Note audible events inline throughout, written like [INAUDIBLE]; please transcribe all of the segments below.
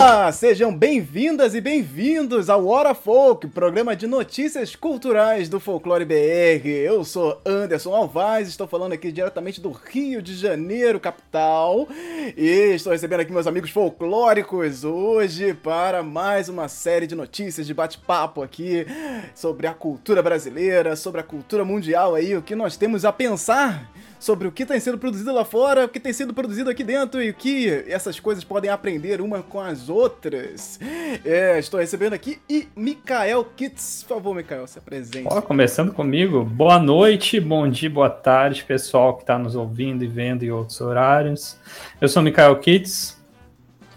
Olá, sejam bem-vindas e bem-vindos ao Hora Folk, programa de notícias culturais do Folclore BR. Eu sou Anderson Alvaz, estou falando aqui diretamente do Rio de Janeiro, capital, e estou recebendo aqui meus amigos folclóricos hoje para mais uma série de notícias, de bate-papo aqui sobre a cultura brasileira, sobre a cultura mundial aí, o que nós temos a pensar sobre o que tem sendo produzido lá fora, o que tem sido produzido aqui dentro e o que essas coisas podem aprender uma com as outras. É, estou recebendo aqui e Mikael Kitts. Por favor, Mikael, se apresente. Ó, começando comigo, boa noite, bom dia, boa tarde, pessoal que está nos ouvindo e vendo em outros horários. Eu sou Mikael Kitts,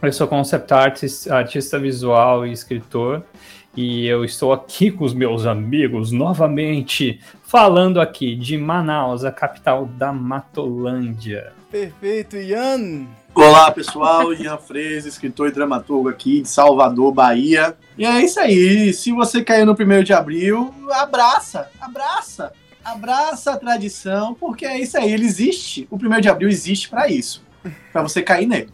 eu sou concept artist, artista visual e escritor e eu estou aqui com os meus amigos novamente, falando aqui de Manaus, a capital da Matolândia. Perfeito, Ian! Olá pessoal, Ian Freire, escritor e dramaturgo aqui de Salvador, Bahia. E é isso aí, se você caiu no primeiro de abril, abraça, abraça, abraça a tradição, porque é isso aí, ele existe. O primeiro de abril existe para isso, para você cair nele.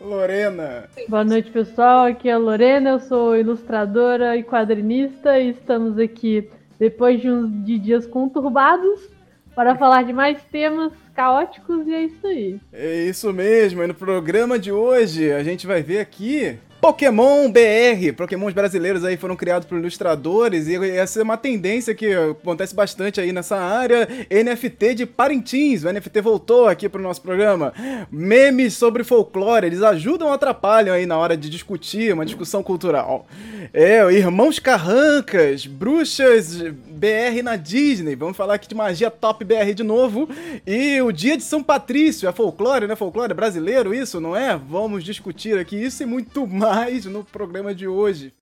Lorena. Boa noite, pessoal. Aqui é a Lorena, eu sou ilustradora e quadrinista e estamos aqui depois de uns de dias conturbados para falar de mais temas caóticos e é isso aí. É isso mesmo. E no programa de hoje a gente vai ver aqui Pokémon BR, Pokémons brasileiros aí foram criados por ilustradores e essa é uma tendência que acontece bastante aí nessa área. NFT de Parintins, o NFT voltou aqui pro nosso programa. Memes sobre folclore, eles ajudam ou atrapalham aí na hora de discutir, uma discussão cultural. É, Irmãos Carrancas, Bruxas BR na Disney, vamos falar aqui de magia top BR de novo. E o Dia de São Patrício, é folclore, né? Folclore brasileiro, isso, não é? Vamos discutir aqui isso e muito mais mais no programa de hoje.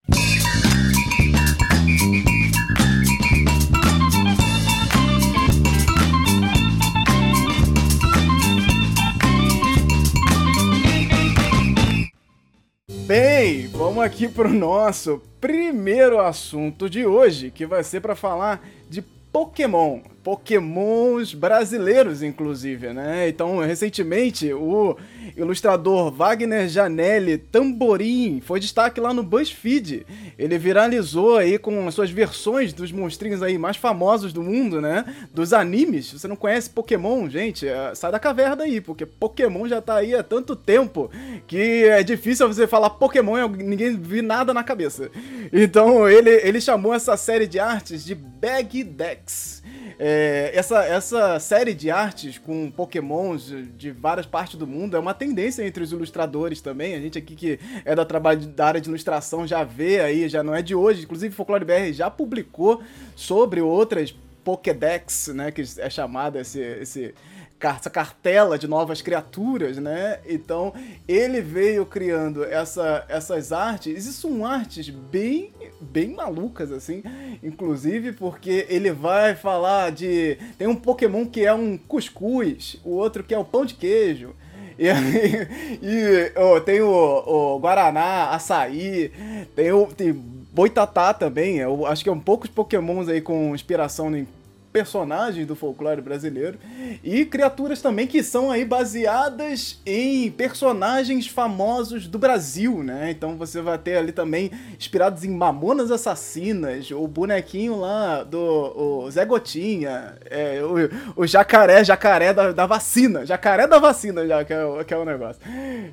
Bem, vamos aqui para o nosso primeiro assunto de hoje, que vai ser para falar de Pokémon. Pokémons brasileiros, inclusive, né? Então, recentemente, o ilustrador Wagner Janelli Tamborim foi destaque lá no BuzzFeed. Ele viralizou aí com as suas versões dos monstrinhos aí mais famosos do mundo, né? Dos animes. Você não conhece Pokémon, gente? É, sai da caverna aí, porque Pokémon já tá aí há tanto tempo que é difícil você falar Pokémon e ninguém vir nada na cabeça. Então, ele, ele chamou essa série de artes de Bag Decks. É, essa, essa série de artes com pokémons de várias partes do mundo é uma tendência entre os ilustradores também. A gente aqui que é da, trabalho, da área de ilustração já vê aí, já não é de hoje. Inclusive, Folclore BR já publicou sobre outras Pokédex, né, que é chamada esse, esse essa cartela de novas criaturas, né? Então ele veio criando essa, essas artes, e são artes bem, bem malucas, assim, inclusive porque ele vai falar de. Tem um Pokémon que é um cuscuz, o outro que é o pão de queijo. E, [LAUGHS] e oh, tem o, o, Guaraná, açaí, tem o tem Boitatá também. Eu acho que é um poucos pokémons aí com inspiração em personagens do folclore brasileiro e criaturas também que são aí baseadas em personagens famosos do Brasil, né? Então você vai ter ali também inspirados em Mamonas Assassinas, o bonequinho lá do Zé Gotinha, é, o, o, jacaré, jacaré da, da, vacina, jacaré da vacina já que é, o, que é o negócio.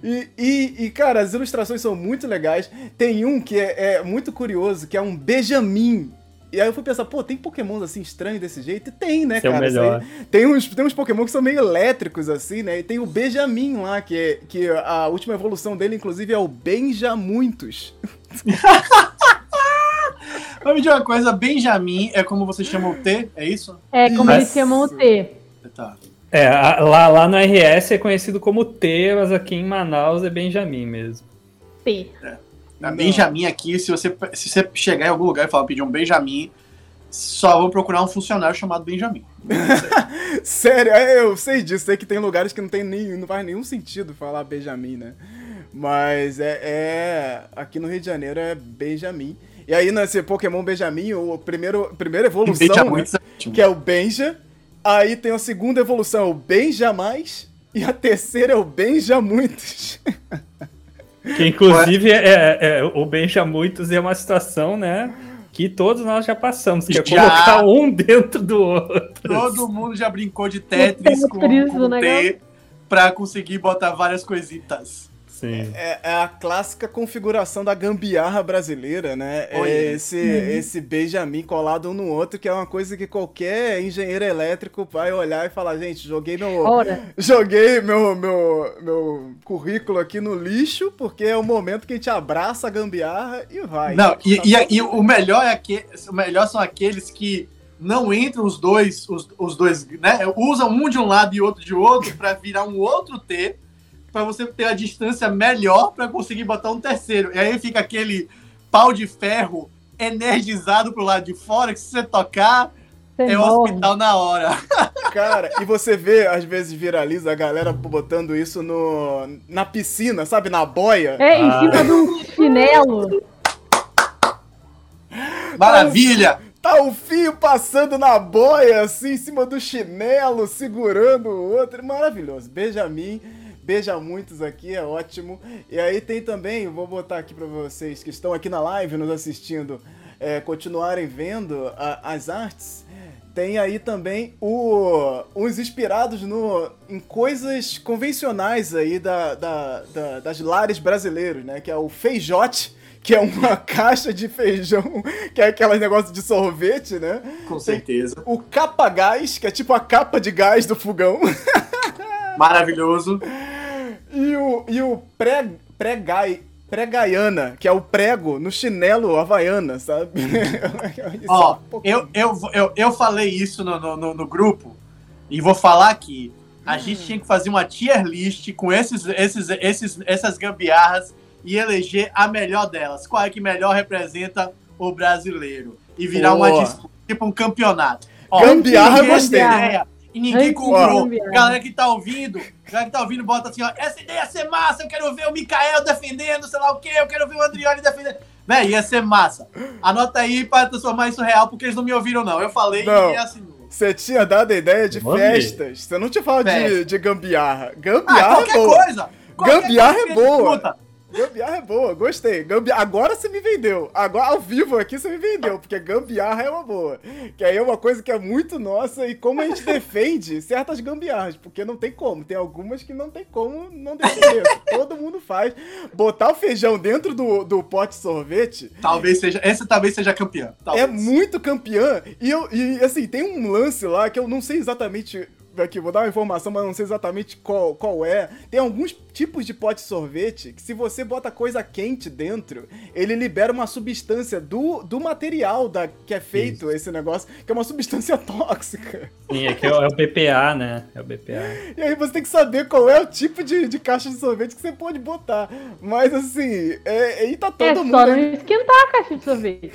E, e, e, cara, as ilustrações são muito legais. Tem um que é, é muito curioso, que é um Benjamin e aí eu fui pensar, pô, tem pokémons assim estranhos desse jeito? E tem, né, cara? É o melhor. Tem uns, tem uns pokémon que são meio elétricos, assim, né? E tem o Benjamin lá, que, é, que a última evolução dele, inclusive, é o Benjamuitos. Vamos [LAUGHS] me dizer uma coisa, Benjamin é como você chama o T, é isso? É, como eles chamam o T. Tá. É, lá, lá no RS é conhecido como T, mas aqui em Manaus é Benjamin mesmo. T. É. Na Benjamin aqui, se você, se você chegar em algum lugar e falar pedir um Benjamin, só vou procurar um funcionário chamado Benjamin. [LAUGHS] Sério, é, eu sei disso, sei que tem lugares que não tem nem, não faz nenhum sentido falar Benjamin, né? Mas é, é aqui no Rio de Janeiro é Benjamin. E aí nesse Pokémon Benjamin, o primeiro primeira evolução, né, que é o Benja, aí tem a segunda evolução, o Benjamais, e a terceira é o Benjamuitos. [LAUGHS] Que inclusive é, é, é, o Benja Muitos é uma situação, né? Que todos nós já passamos, que é Já. colocar um dentro do outro. Todo mundo já brincou de Tetris com, Tetris, com né, T pra conseguir botar várias coisitas. Sim. É, é a clássica configuração da gambiarra brasileira, né? É esse, esse Benjamin colado um no outro, que é uma coisa que qualquer engenheiro elétrico vai olhar e falar, gente, joguei meu. Ora, [LAUGHS] Joguei meu, meu, meu currículo aqui no lixo, porque é o momento que a gente abraça a gambiarra e vai. Não, e, Tá e- e o melhor é que o melhor são aqueles que não entram os dois, os, os dois, né? Usam um de um lado e outro de outro pra virar um outro T, pra você ter a distância melhor pra conseguir botar um terceiro. E aí fica aquele pau de ferro energizado pro lado de fora, que se você tocar, é o hospital na hora. [LAUGHS] Cara, e você vê, às vezes viraliza a galera botando isso no, na piscina, sabe? Na boia. É, em Ah. cima de um chinelo. Maravilha! Tá o fio passando na boia, assim, em cima do chinelo, segurando o outro. Maravilhoso. Benjamin, beija muitos aqui, é ótimo. E aí tem também, vou botar aqui pra vocês que estão aqui na live nos assistindo, é, continuarem vendo a- as artes. Tem aí também o, os inspirados no, em coisas convencionais aí da, da- da- das lares brasileiros, né? Que é o feijote, que é uma [LAUGHS] caixa de feijão, que é aquele negócio de sorvete, né? Com certeza. O capa-gás, que é tipo a capa de gás do fogão. Maravilhoso. [LAUGHS] E o, e o pré, pré-gai, pré-gaiana, que é o prego no chinelo havaiana, sabe? [LAUGHS] Ó, um eu, eu, eu, eu falei isso no, no, no- grupo e vou falar aqui. A gente tinha que fazer uma tier list com esses, esses, esses, essas gambiarras e eleger a melhor delas. Qual é que melhor representa o brasileiro? E virar uma Boa. disputa, tipo um campeonato. Ó, Gambiarra, gostei. E ninguém de comprou. Galera que tá ouvindo, galera que tá ouvindo, bota assim, ó. Essa ideia ia ser massa, eu quero ver o Mikael defendendo, sei lá o quê, eu quero ver o Andrioli defendendo. Véi, ia ser massa. Anota aí pra transformar isso real, porque eles não me ouviram, não. Eu falei Não. e assinou. Você tinha dado a ideia de festas. Você não tinha falado de, Festa. de gambiarra. Ah, Gambiarra é qualquer boa. coisa. qualquer Gambiarra coisa é que a gente boa. escuta. Gambiarra é boa, gostei. Gambi... Agora você me vendeu. Agora, ao vivo aqui, você me vendeu, porque gambiarra é uma boa. Que aí é uma coisa que é muito nossa e como a gente defende [LAUGHS] certas gambiarras, porque não tem como. Tem algumas que não tem como não defender. [LAUGHS] Todo mundo faz. Botar o feijão dentro do, do pote de sorvete Talvez seja, essa talvez seja campeã. Talvez. é muito campeã. E, eu, e assim, tem um lance lá que eu não sei exatamente. Aqui, vou dar uma informação, mas não sei exatamente qual, qual é. Tem alguns tipos de pote de sorvete que, se você bota coisa quente dentro, ele libera uma substância do, do material da, que é feito esse negócio, que é uma substância [LAUGHS] tóxica. Sim, aqui é o, é o BPA, né? É o BPA. E aí você tem que saber qual é o tipo de, de caixa de sorvete que você pode botar. Mas assim, é, aí tá todo É mundo. só não esquentar a caixa de sorvete.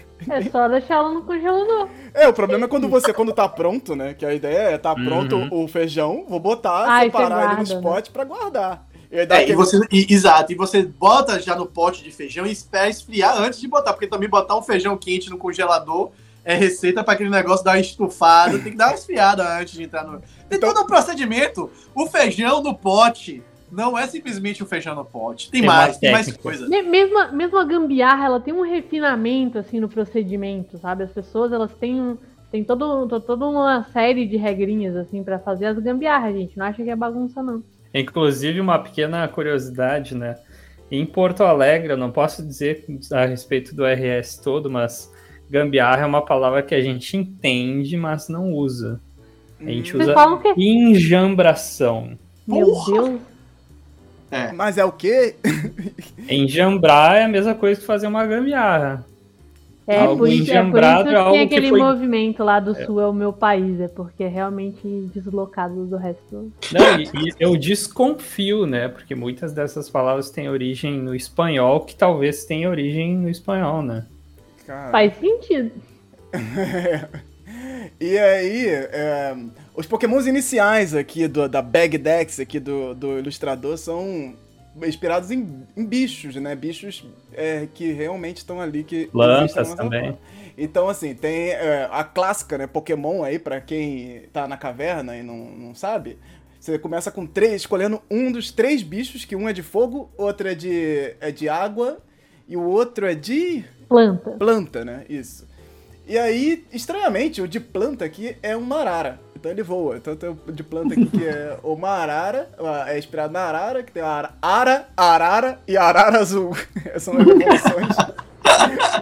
[LAUGHS] É só deixar ela no congelador. É, o problema é quando você, quando tá pronto, né? Que a ideia é tá pronto Uhum. o feijão, vou botar, Ai, separar ele guarda, né? potes pra guardar. E É, e você, e- exato, e você bota já no pote de feijão e espera esfriar antes de botar, porque também botar um feijão quente no congelador é receita para aquele negócio dar uma estufada, tem que dar uma esfriada antes de entrar no. Tem Então- todo o procedimento. O feijão no pote não é simplesmente o feijão no pote. Tem, Tem mais, tem mais coisa. Me- Mesmo, a- mesmo a gambiarra, ela tem um refinamento, assim, no procedimento, sabe? As pessoas, elas têm, um, tem todo, to- toda uma série de regrinhas, assim, pra fazer as gambiarras, gente. Não acha que é bagunça, não. Inclusive, uma pequena curiosidade, né? Em Porto Alegre, eu não posso dizer a respeito do RS todo, mas gambiarra é uma palavra que a gente entende, mas não usa. A gente Vocês usa enjambração. Meu Porra! Deus. É. Mas é o quê? [LAUGHS] Enjambrar é a mesma coisa que fazer uma gambiarra. É Algo por, isso, é por isso enjambrado é que algo tem que aquele foi- movimento lá do sul é o meu país, é porque é realmente deslocado do resto. Não, e, e eu desconfio, né? Porque muitas dessas palavras têm origem no espanhol, que talvez tenha origem no espanhol, né? Cara. Faz sentido. [LAUGHS] E aí, é, os pokémons iniciais aqui do, da Bag Dex, aqui do, do ilustrador, são inspirados em, em bichos, né? Bichos é, que realmente estão ali. Que Plantas também. Então, assim, tem é, a clássica, né? Pokémon aí, pra quem tá na caverna e não, não sabe. Você começa com três, escolhendo um dos três bichos, que um é de fogo, outro é de, é de água e o outro é de. Planta. Planta, né? Isso. E aí, estranhamente, o de planta aqui é um marara. Então ele voa. Então tem o de planta aqui que é uma arara, é inspirado na arara, que tem a ara, arara e arara azul. [LAUGHS] São as evoluções.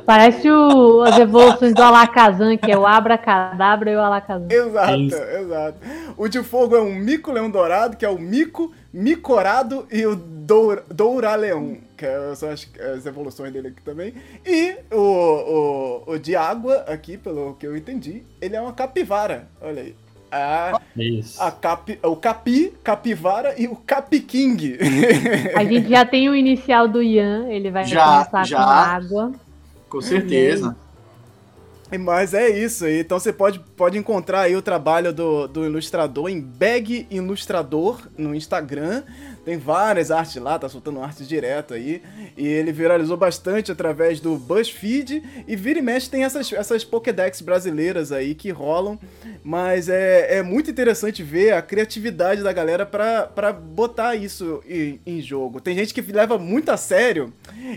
Parece o, as evoluções do Alakazam, que é o Abracadabra e o Alakazam. Exato, exato. O de fogo é um mico leão dourado, que é o mico, micorado e o dour, douraleão, que é, são as, as, evoluções dele aqui também. E o, o, o de água, aqui, pelo que eu entendi, ele é uma capivara. Olha aí. A, Isso. a capi, o capi, capivara e o capiking. A gente já tem o inicial do Ian, ele vai Já, começar já. com água. Com certeza. Mas é isso aí. Então você pode, pode encontrar aí o trabalho do, do ilustrador em Bag Ilustrador no Instagram. Tem várias artes lá, tá soltando artes direto aí. E ele viralizou bastante através do BuzzFeed. E vira e mexe tem essas, essas Pokédex brasileiras aí que rolam. Mas é, é muito interessante ver a criatividade da galera pra, pra botar isso em, em jogo. Tem gente que leva muito a sério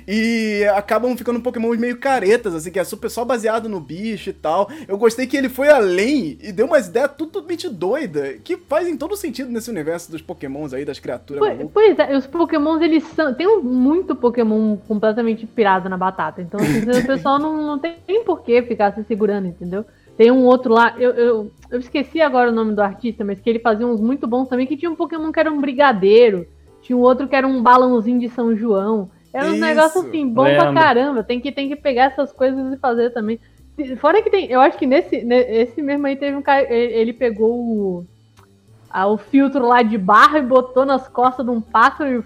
e acabam ficando Pokémon meio caretas, assim, que é super só baseado no bicho e tal. Eu gostei que ele foi além e deu umas ideias totalmente doidas, que fazem todo sentido nesse universo dos Pokémons aí, das criaturas malucas. Pois é, os Pokémons, eles são. Tem muito Pokémon completamente pirado na batata. Então, assim, [LAUGHS] o pessoal não, não tem nem por que ficar se segurando, entendeu? Tem um outro lá, eu, eu, eu esqueci agora o nome do artista, mas que ele fazia uns muito bons também, que tinha um Pokémon que era um brigadeiro, tinha um outro que era um balãozinho de São João. Era um Isso, negócio assim, bom pra lembro. caramba. Tem que, tem que pegar essas coisas e fazer também. Fora que tem, eu acho que nesse, ne- esse mesmo aí teve um cara, ele, ele pegou o, ah, o filtro lá de barra e botou nas costas de um pássaro e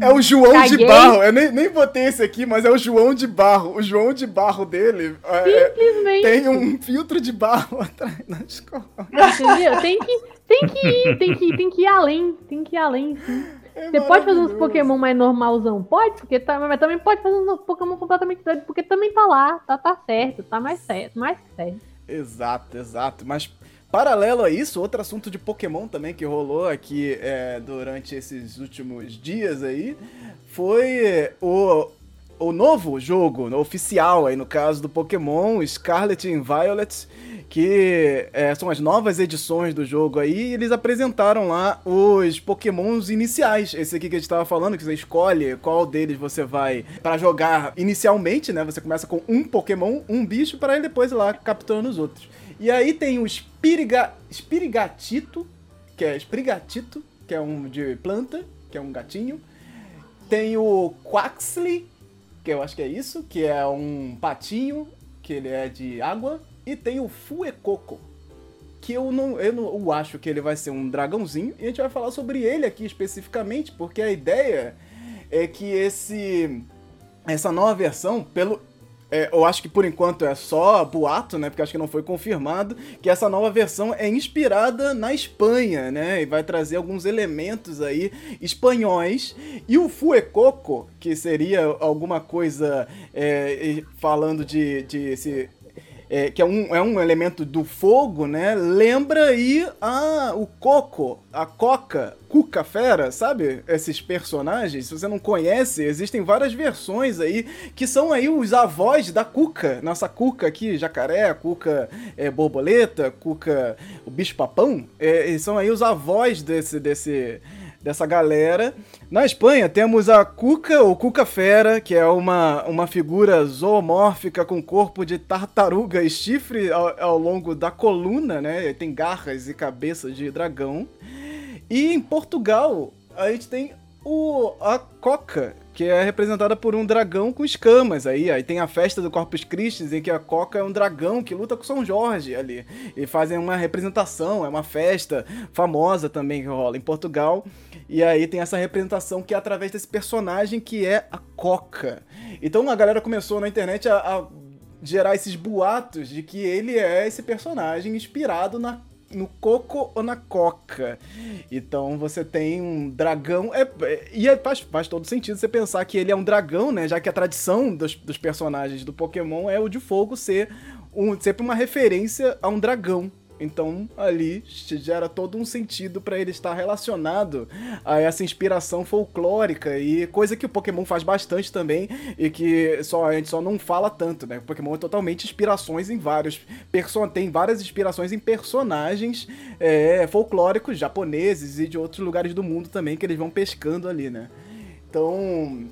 É o João de Caguei. Barro. Eu nem, nem botei esse aqui, mas é o João de Barro. O João de Barro dele é, é, simplesmente. tem um filtro de barro [LAUGHS] atrás na escola. Entendeu? Tem que, tem que ir, tem que, tem que ir além, tem que ir além, sim. É Você pode fazer uns. Pokémon mais normalzão? Pode, porque tá, mas também pode fazer uns Pokémon completamente doido, porque também tá lá, tá, tá certo, tá mais certo, mais certo. Exato, exato. Mas paralelo a isso, outro assunto de Pokémon também que rolou aqui é, durante esses últimos dias aí foi o, o novo jogo oficial aí no caso do Pokémon Scarlet and Violet que é, são as novas edições do jogo aí, e eles apresentaram lá os pokémons iniciais. Esse aqui que a gente tava falando, que você escolhe qual deles você vai pra jogar inicialmente, né? Você começa com um pokémon, um bicho, para ele depois ir lá capturando os outros. E aí tem o Spiriga, Spirigatito, que é Sprigatito, que é um de planta, que é um gatinho. Tem o Quaxley, que eu acho que é isso, que é um patinho, que ele é de água. E tem o Fuecoco, que eu não, eu não eu acho que ele vai ser um dragãozinho. E a gente vai falar sobre ele aqui especificamente, porque a ideia é que esse essa nova versão, pelo é, eu acho que por enquanto é só boato, né? Porque acho que não foi confirmado que essa nova versão é inspirada na Espanha, né? E vai trazer alguns elementos aí espanhóis. E o Fuecoco, que seria alguma coisa é, falando de, de é, que é um, é um elemento do fogo, né? Lembra aí a, o Coco, a Coca, Cuca Fera, sabe? Esses personagens. Se você não conhece, existem várias versões aí que são aí os avós da Cuca. Nossa Cuca aqui, jacaré, Cuca é, borboleta, Cuca o bicho-papão. É, eles são aí os avós desse, desse, dessa galera. Na Espanha temos a Cuca, ou Cuca Fera, que é uma, uma figura zoomórfica com corpo de tartaruga e chifre ao, ao longo da coluna, né? Tem garras e cabeça de dragão. E em Portugal a gente tem o, a Coca, que é representada por um dragão com escamas aí. Aí tem a festa do Corpus Christi, em que a Coca é um dragão que luta com São Jorge ali. E fazem uma representação, é uma festa famosa também que rola em Portugal. E aí tem essa representação que é através desse personagem que é a Coca. Então a galera começou na internet a, a gerar esses boatos de que ele é esse personagem inspirado na no coco ou na coca. Então você tem um dragão. É, é- e é- faz, faz todo sentido você pensar que ele é um dragão, né? Já que a tradição dos, dos personagens do Pokémon é o de fogo ser um, sempre uma referência a um dragão. Então ali gera todo um sentido para ele estar relacionado a essa inspiração folclórica e coisa que o Pokémon faz bastante também e que só a gente só não fala tanto, né? O Pokémon é totalmente inspirações em vários tem várias inspirações em personagens é, folclóricos japoneses e de outros lugares do mundo também que eles vão pescando ali, né? Então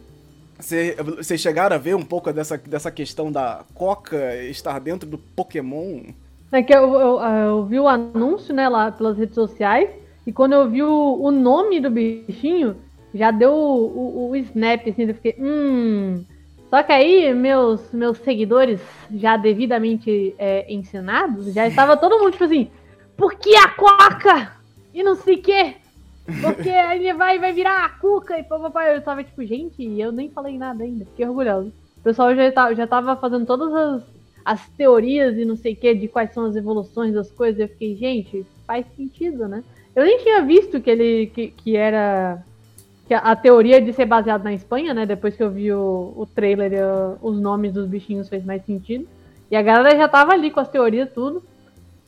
vocês chegaram a ver um pouco dessa, dessa questão da Coca estar dentro do Pokémon? É que eu, eu, eu, vi o anúncio, né, lá pelas redes sociais, e quando eu vi o, o nome do bichinho, já deu o, o, o snap, assim, eu fiquei, hum... Só que aí, meus, meus seguidores, já devidamente é, ensinados, já estava todo mundo, tipo assim, por que a Coca? E não sei o quê. Porque ele vai, vai virar a cuca e papai. Eu tava tipo, gente, eu nem falei nada ainda. Fiquei orgulhoso. O pessoal já, tá, já tava fazendo todas as, as teorias e não sei o que de quais são as evoluções das coisas. Eu fiquei, gente, faz sentido, né? Eu nem tinha visto que ele que, que era. Que a, a teoria de ser baseado na Espanha, né? Depois que eu vi o, o trailer, eu, os nomes dos bichinhos fez mais sentido. E a galera já tava ali com as teorias tudo.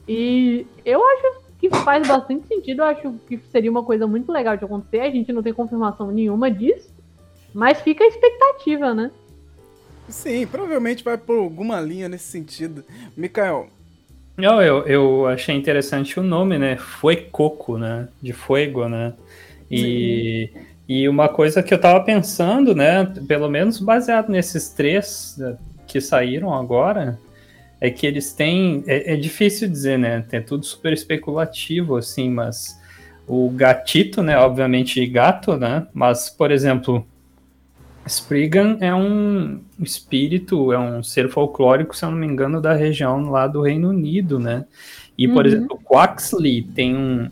E eu acho que faz bastante sentido. Eu acho que seria uma coisa muito legal de acontecer. A gente não tem confirmação nenhuma disso, mas fica a expectativa, né? Sim, provavelmente vai por alguma linha nesse sentido. Mikael. Não, eu, eu achei interessante o nome, né? Foi Coco, né? De Fuego, né? E, e uma coisa que eu tava pensando, né? Pelo menos baseado nesses três né, que saíram agora, é que eles têm. É, é, difícil dizer, né? É tudo super especulativo, assim, mas o gatito, né? Obviamente gato, né? Mas, por exemplo, Spriggan é um espírito, é um ser folclórico, se eu não me engano, da região lá do Reino Unido, né? E, por uhum. exemplo, Quaxley tem um,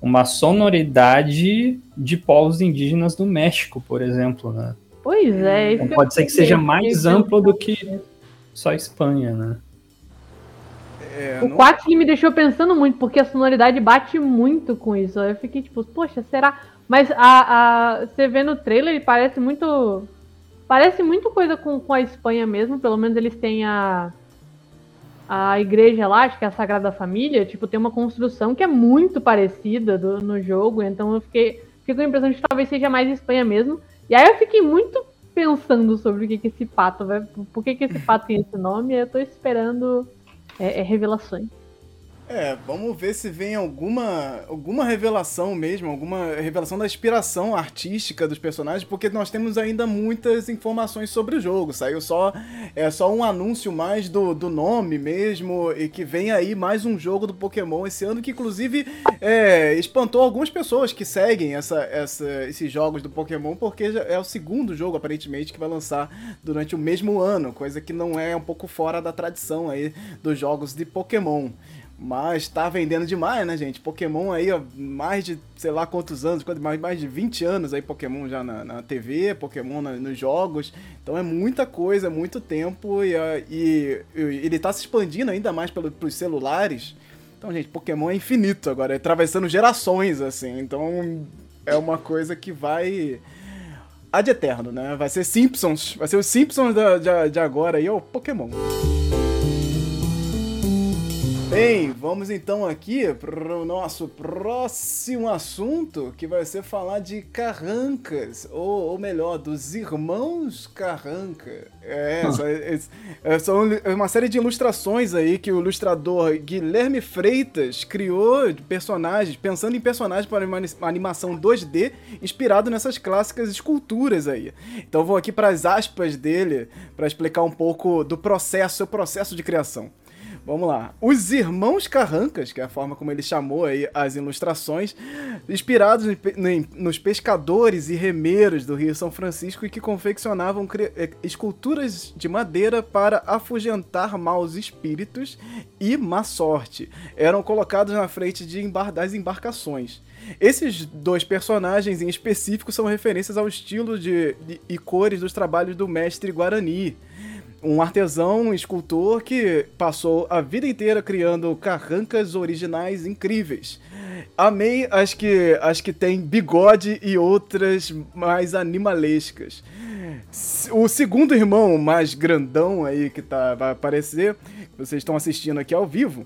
uma sonoridade de povos indígenas do México, por exemplo, né? Pois é. Então, pode ser que seja mais amplo do que só Espanha, né? É, o não... 4 me deixou pensando muito, porque a sonoridade bate muito com isso. Eu fiquei tipo, poxa, será? Mas a, a, você vê no trailer, parece muito. Parece muito coisa com, com a Espanha mesmo. Pelo menos eles têm a. A igreja lá, acho que é a Sagrada Família, tipo, tem uma construção que é muito parecida do, no jogo. Então eu fiquei, fiquei com a impressão de que talvez seja mais Espanha mesmo. E aí eu fiquei muito pensando sobre o que, que esse pato vai. Por que, que esse pato tem esse nome? Eu tô esperando é, é revelações. É, vamos ver se vem alguma alguma revelação mesmo, alguma revelação da inspiração artística dos personagens, porque nós temos ainda muitas informações sobre o jogo. Saiu só é só um anúncio mais do, do nome mesmo e que vem aí mais um jogo do Pokémon esse ano que inclusive é, espantou algumas pessoas que seguem essa, essa, esses jogos do Pokémon porque é o segundo jogo aparentemente que vai lançar durante o mesmo ano, coisa que não é um pouco fora da tradição aí dos jogos de Pokémon. Mas tá vendendo demais, né, gente? Pokémon aí, ó, mais de sei lá quantos anos, mais, mais de 20 anos aí Pokémon já na, na TV, Pokémon na, nos jogos. Então é muita coisa, muito tempo e, e, e ele tá se expandindo ainda mais pelo, pros celulares. Então, gente, Pokémon é infinito agora, é atravessando gerações, assim. Então é uma coisa que vai ad eterno, né? Vai ser Simpsons, vai ser os Simpsons de, de, de agora aí, é o Pokémon. Bem, vamos então aqui para o nosso próximo assunto, que vai ser falar de Carrancas, ou, ou melhor, dos irmãos Carranca. É, [LAUGHS] é, são uma série de ilustrações aí que o ilustrador Guilherme Freitas criou de personagens, pensando em personagens para uma animação 2D inspirado nessas clássicas esculturas aí. Então vou aqui para as aspas dele para explicar um pouco do processo, seu processo de criação. Vamos lá. Os Irmãos Carrancas, que é a forma como ele chamou aí as ilustrações, inspirados nos pescadores e remeiros do Rio São Francisco e que confeccionavam eh, esculturas de madeira para afugentar maus espíritos e má sorte. Eram colocados na frente de embar das embarcações. Esses dois personagens em específico são referências ao estilo de, de, e cores dos trabalhos do mestre Guarani um artesão, um escultor que passou a vida inteira criando carrancas originais incríveis. Amei as que, as que tem bigode e outras mais animalescas. O segundo irmão, mais grandão aí que tá, vai aparecer, vocês estão assistindo aqui ao vivo,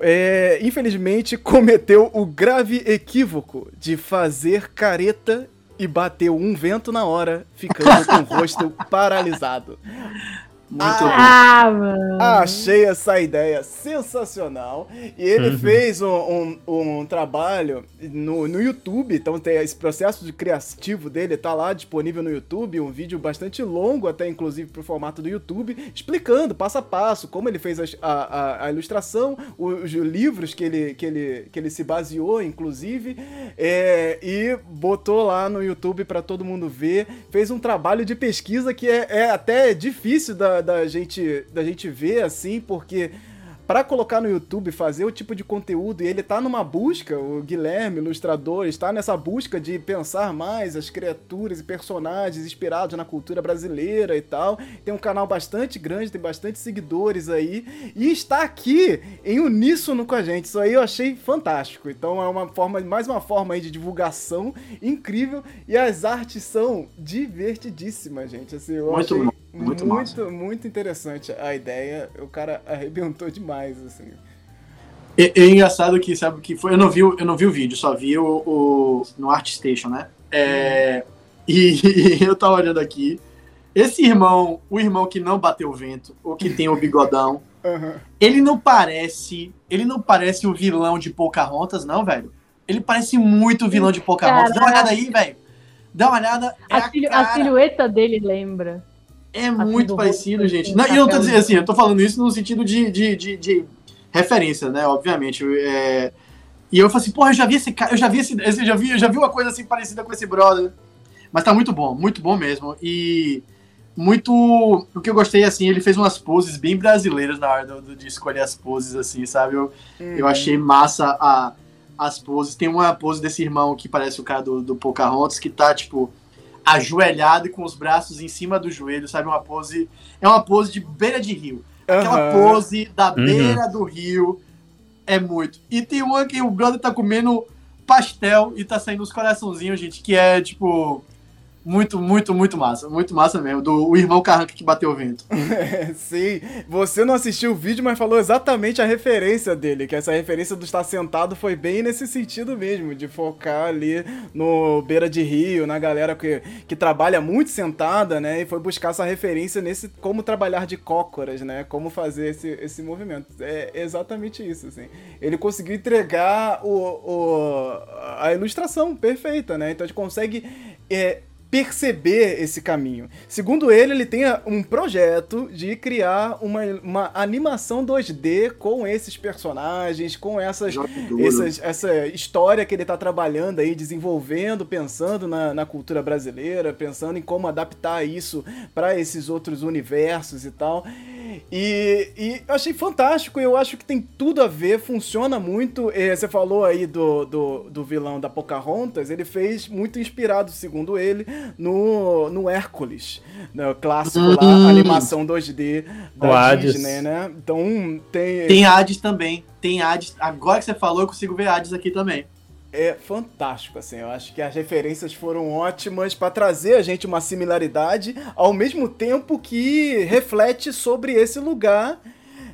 é, infelizmente [LAUGHS] cometeu o grave equívoco de fazer careta e bateu um vento na hora, ficando com o rosto [LAUGHS] paralisado. Muito Ah, mano. Achei essa ideia sensacional. E ele Uhum. fez um, um, um trabalho no, no YouTube. Então tem esse processo de criativo dele, tá lá disponível no YouTube. Um vídeo bastante longo, até inclusive pro formato do YouTube, explicando passo a passo como ele fez a, a, a ilustração, os livros que ele, que, ele, que ele se baseou, inclusive. é, e botou lá no YouTube pra todo mundo ver. Fez um trabalho de pesquisa que é, é até difícil da, da, gente, da gente ver, assim, porque pra colocar no YouTube, fazer o tipo de conteúdo, e ele tá numa busca, o Guilherme, ilustrador, está nessa busca de pensar mais as criaturas e personagens inspirados na cultura brasileira e tal. Tem um canal bastante grande, tem bastante seguidores aí, e está aqui em uníssono com a gente. Isso aí eu achei fantástico. Então é uma forma, mais uma forma aí de divulgação incrível, e as artes são divertidíssimas, gente. Assim, Muito achei bom, muito massa. muito, muito interessante a ideia. O cara arrebentou demais, assim. É, é engraçado que, sabe o que foi? Eu não vi, o- eu não vi o vídeo, só vi o, o- no ArtStation, né? É, e, [LAUGHS] eu tava olhando aqui. Esse irmão, o irmão que não bateu o vento, o que tem o bigodão, [LAUGHS] Aham. ele não parece. Ele não parece o vilão de Pocahontas, não, velho. Ele parece muito o vilão de Pocahontas. Dá uma olhada aí, velho. Dá uma olhada. É, A, a a silhueta dele lembra. É assim, muito do parecido, gente. Não, e eu não tô dizendo assim, eu tô falando isso no sentido de, de, de, de referência, né? Obviamente. é, E eu falei assim, porra, eu já vi esse cara, eu já vi esse, eu já vi, eu já vi uma coisa assim parecida com esse brother. Mas tá muito bom, muito bom mesmo. E muito. O que eu gostei, assim, ele fez umas poses bem brasileiras na hora do- de escolher as poses, assim, sabe? Eu, eu achei massa a, as poses. Tem uma pose desse irmão que parece o cara do, do Pocahontas, que tá, tipo, ajoelhado e com os braços em cima do joelho, sabe? Uma pose. É uma pose de beira de rio. Aquela Aham. pose da beira do rio é muito. E tem uma que o brother tá comendo pastel e tá saindo os coraçãozinhos, gente, que é, tipo. Muito, muito, muito massa. Muito massa mesmo. Do o irmão Carranca que bateu o vento. [LAUGHS] Sim, você não assistiu o vídeo, mas falou exatamente a referência dele, que essa referência do estar sentado foi bem nesse sentido mesmo, de focar ali no beira de rio, na galera que, que trabalha muito sentada, né, e foi buscar essa referência nesse como trabalhar de cócoras, né, como fazer esse, esse movimento. É exatamente isso, assim. Ele conseguiu entregar o, o, a ilustração perfeita, né, então a gente consegue... é, perceber esse caminho. Segundo ele, ele tem um projeto de criar uma, uma animação 2D com esses personagens, com essas, essas, essa história que ele está trabalhando aí, desenvolvendo, pensando na, na cultura brasileira, pensando em como adaptar isso para esses outros universos e tal. E, e eu achei fantástico, eu acho que tem tudo a ver, funciona muito. Eh, Você falou aí do, do, do vilão da Pocahontas, ele fez muito inspirado, segundo ele, no, no Hércules, no clássico lá, Hum. animação 2D O da Hades. Disney, né? Então tem, Tem Hades também. Tem Hades. Agora que você falou, eu consigo ver Hades aqui também. é fantástico, assim. Eu acho que as referências foram ótimas pra trazer a gente uma similaridade, ao mesmo tempo que reflete sobre esse lugar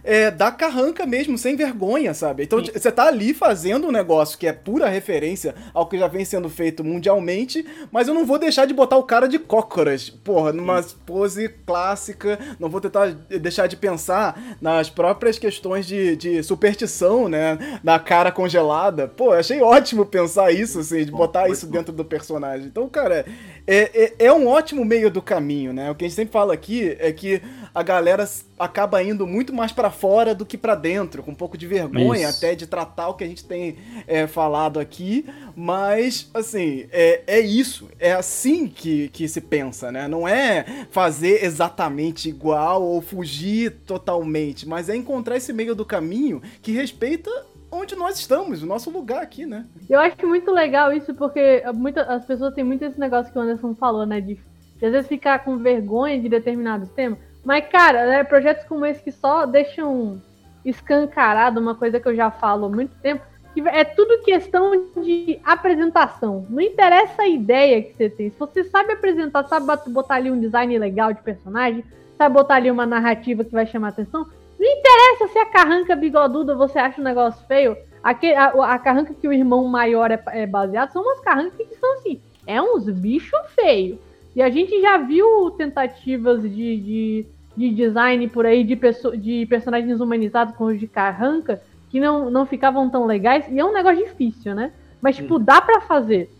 é, da carranca mesmo, sem vergonha, sabe? Então Sim. você tá ali fazendo um negócio que é pura referência ao que já vem sendo feito mundialmente, mas eu não vou deixar de botar o cara de cócoras, porra, numa pose clássica, não vou tentar deixar de pensar nas próprias questões de, de superstição, né? Da cara congelada. Pô, achei ótimo pensar isso, assim, de botar isso dentro do personagem. Então, cara, é, é, é um ótimo meio do caminho, né? O que a gente sempre fala aqui é que a galera acaba indo muito mais pra fora do que pra dentro, com um pouco de vergonha Isso. até de tratar o que a gente tem é, falado aqui, mas, assim, é, é isso, é assim que, que se pensa, né? Não é fazer exatamente igual ou fugir totalmente, mas é encontrar esse meio do caminho que respeita onde nós estamos, o nosso lugar aqui, né? Eu acho muito legal isso, porque muita, as pessoas têm muito esse negócio que o Anderson falou, né? De, de às vezes ficar com vergonha de determinados temas. Mas, cara, né, projetos como esse que só deixam escancarado uma coisa que eu já falo há muito tempo, que é tudo questão de apresentação. Não interessa a ideia que você tem. Se você sabe apresentar, sabe bot- botar ali um design legal de personagem, sabe botar ali uma narrativa que vai chamar atenção, não interessa se a carranca bigoduda você acha um negócio feio. Aqui, a, a carranca que o irmão maior é, é baseado são umas carrancas que são assim. É uns bichos feios. E a gente já viu tentativas de, de, de design por aí de, de personagens humanizados com os de carranca que não, não ficavam tão legais. E é um negócio difícil, né? Mas, tipo, dá pra fazer.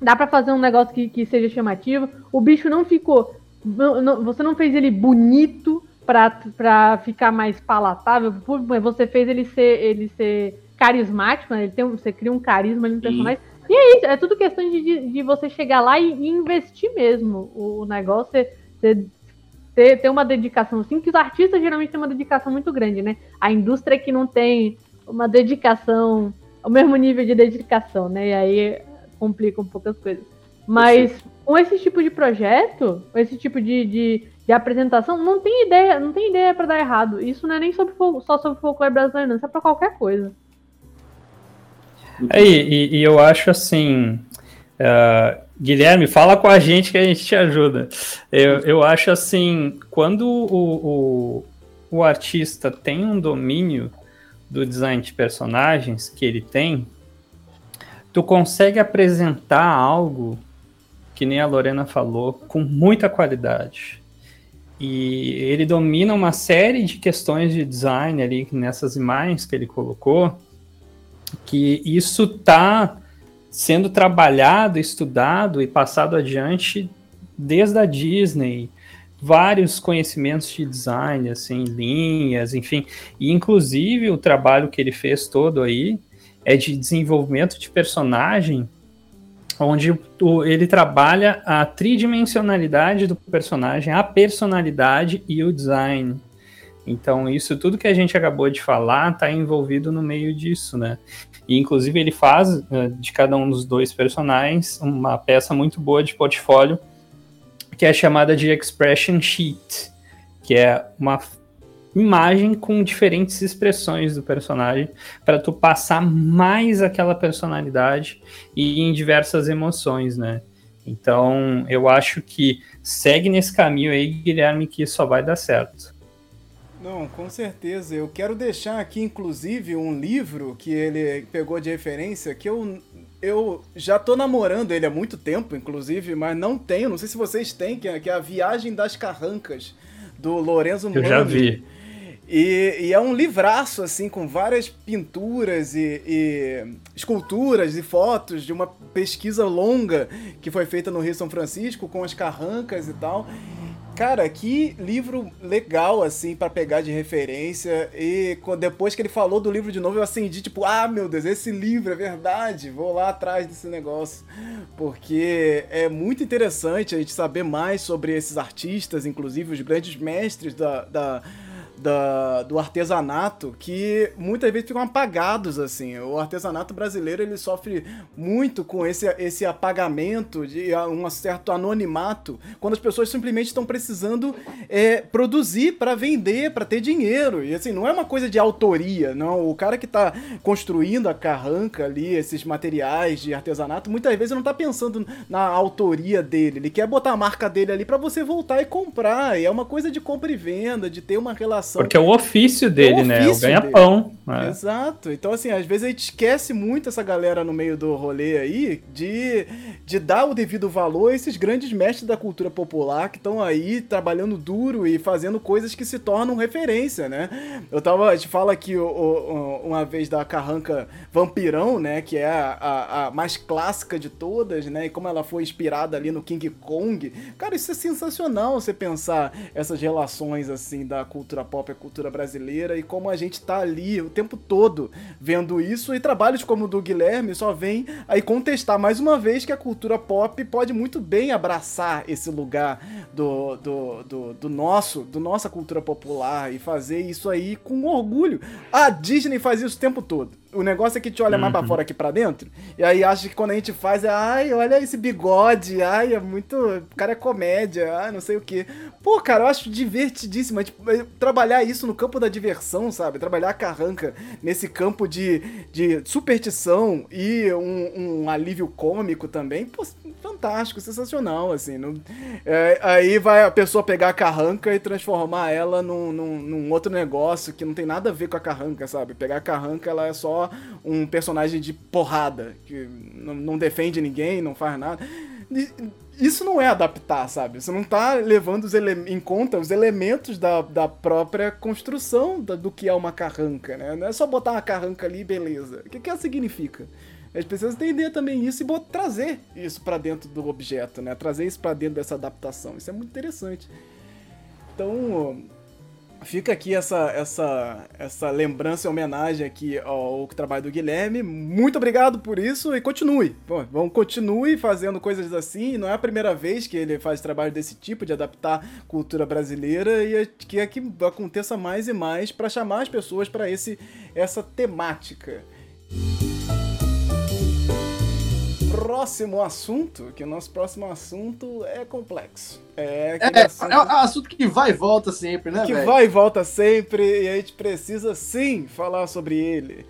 Dá pra fazer um negócio que, que seja chamativo. O bicho não ficou. Não, não, você não fez ele bonito pra, pra ficar mais palatável. Você fez ele ser, ele ser carismático, né? Ele tem, você cria um carisma ali no personagem. E é isso, é tudo questão de, de você chegar lá e, e investir mesmo o, o negócio, você, ter, ter uma dedicação assim, que os artistas geralmente têm uma dedicação muito grande, né? A indústria que não tem uma dedicação, o mesmo nível de dedicação, né? E aí complica um pouco as coisas. Mas com esse tipo de projeto, com esse tipo de, de, de, apresentação, não tem ideia, não tem ideia para dar errado. Isso não é nem sobre, só sobre folclore brasileiro, não, isso é pra qualquer coisa. É, e, e eu acho assim. Uh, Guilherme, fala com a gente que a gente te ajuda. Eu, eu acho assim, quando o, o, o artista tem um domínio do design de personagens que ele tem, tu consegue apresentar algo que nem a Lorena falou, com muita qualidade. E ele domina uma série de questões de design ali nessas imagens que ele colocou, que isso está sendo trabalhado, estudado e passado adiante desde a Disney, vários conhecimentos de design, assim, linhas, enfim, e inclusive o trabalho que ele fez todo aí é de desenvolvimento de personagem, onde ele trabalha a tridimensionalidade do personagem, a personalidade e o design. Então, isso tudo que a gente acabou de falar está envolvido no meio disso, né? E, inclusive, ele faz eh, de cada um dos dois personagens uma peça muito boa de portfólio, que é chamada de Expression Sheet, que é uma imagem com diferentes expressões do personagem para tu passar mais aquela personalidade e em diversas emoções, né? Então, eu acho que segue nesse caminho aí, Guilherme, que só vai dar certo. Não, com certeza. Eu quero deixar aqui, inclusive, um livro que ele pegou de referência, que eu, eu já tô namorando ele há muito tempo, inclusive, mas não tenho, não sei se vocês têm, que é, que é A Viagem das Carrancas, do Lorenzo Eu já vi. E, e, é um livraço, assim, com várias pinturas e, e, esculturas e fotos de uma pesquisa longa que foi feita no Rio São Francisco com as carrancas e tal. Cara, que livro legal, assim, para pegar de referência. E depois que ele falou do livro de novo, eu acendi, tipo, ah, meu Deus, esse livro é verdade. Vou lá atrás desse negócio. Porque é muito interessante a gente saber mais sobre esses artistas, inclusive os grandes mestres da, da da, do artesanato que muitas vezes ficam apagados assim. O artesanato brasileiro ele sofre muito com esse, esse apagamento de um certo anonimato quando as pessoas simplesmente estão precisando é, produzir para vender, para ter dinheiro. E assim, não é uma coisa de autoria, não. O cara que está construindo a carranca ali, esses materiais de artesanato, muitas vezes não está pensando na autoria dele. Ele quer botar a marca dele ali para você voltar e comprar. E é uma coisa de compra e venda, de ter uma relação porque é o ofício dele, é o né? O ganha-pão. É. Exato. Então, assim, às vezes a gente esquece muito essa galera no meio do rolê aí de, de dar o devido valor a esses grandes mestres da cultura popular que estão aí trabalhando duro e fazendo coisas que se tornam referência, né? Eu tava, a gente fala aqui o, o, uma vez da carranca Vampirão, né? Que é a, a, a, mais clássica de todas, né? E como ela foi inspirada ali no King Kong. Cara, isso é sensacional você pensar essas relações, assim, da cultura pop própria cultura brasileira e como a gente tá ali o tempo todo vendo isso. E trabalhos como o do Guilherme só vem aí contestar mais uma vez que a cultura pop pode muito bem abraçar esse lugar do, do, do, do nosso, do nossa cultura popular e fazer isso aí com orgulho. A Disney faz isso o tempo todo. O negócio é que te olha uhum. mais pra uhum. fora que pra dentro. E aí acha que quando a gente faz é, ai, olha esse bigode, ai, é muito. O cara é comédia, ai, não sei o quê. Pô, cara, eu acho divertidíssimo. É, tipo, é, trabalhar isso no campo da diversão, sabe? Trabalhar a carranca nesse campo de, de superstição e um, um alívio cômico também. Pô, fantástico fantástico, sensacional, assim. Não, é, aí vai a pessoa pegar a carranca e transformar ela num, num, num, outro negócio que não tem nada a ver com a carranca, sabe? Pegar a carranca, ela é só um personagem de porrada, que não, defende ninguém, não faz nada. Isso não é adaptar, sabe? Você não tá levando em conta os elementos da, da própria construção da, do que é uma carranca, né? Não é só botar uma carranca ali e beleza. O que, que ela significa? A gente precisa entender também isso e trazer isso para dentro do objeto, né? Trazer isso para dentro dessa adaptação. Isso é muito interessante. Então, fica aqui essa, essa, essa lembrança e homenagem aqui ao trabalho do Guilherme. Muito obrigado por isso e continue. Bom, vamos continue fazendo coisas assim. Não é a primeira vez que ele faz trabalho desse tipo de adaptar cultura brasileira e é que é que aconteça mais e mais para chamar as pessoas para essa temática próximo assunto, que o nosso próximo assunto é complexo. É, é, assunto... é um assunto que vai e volta sempre, né, Que véio? vai e volta sempre, e a gente precisa sim falar sobre ele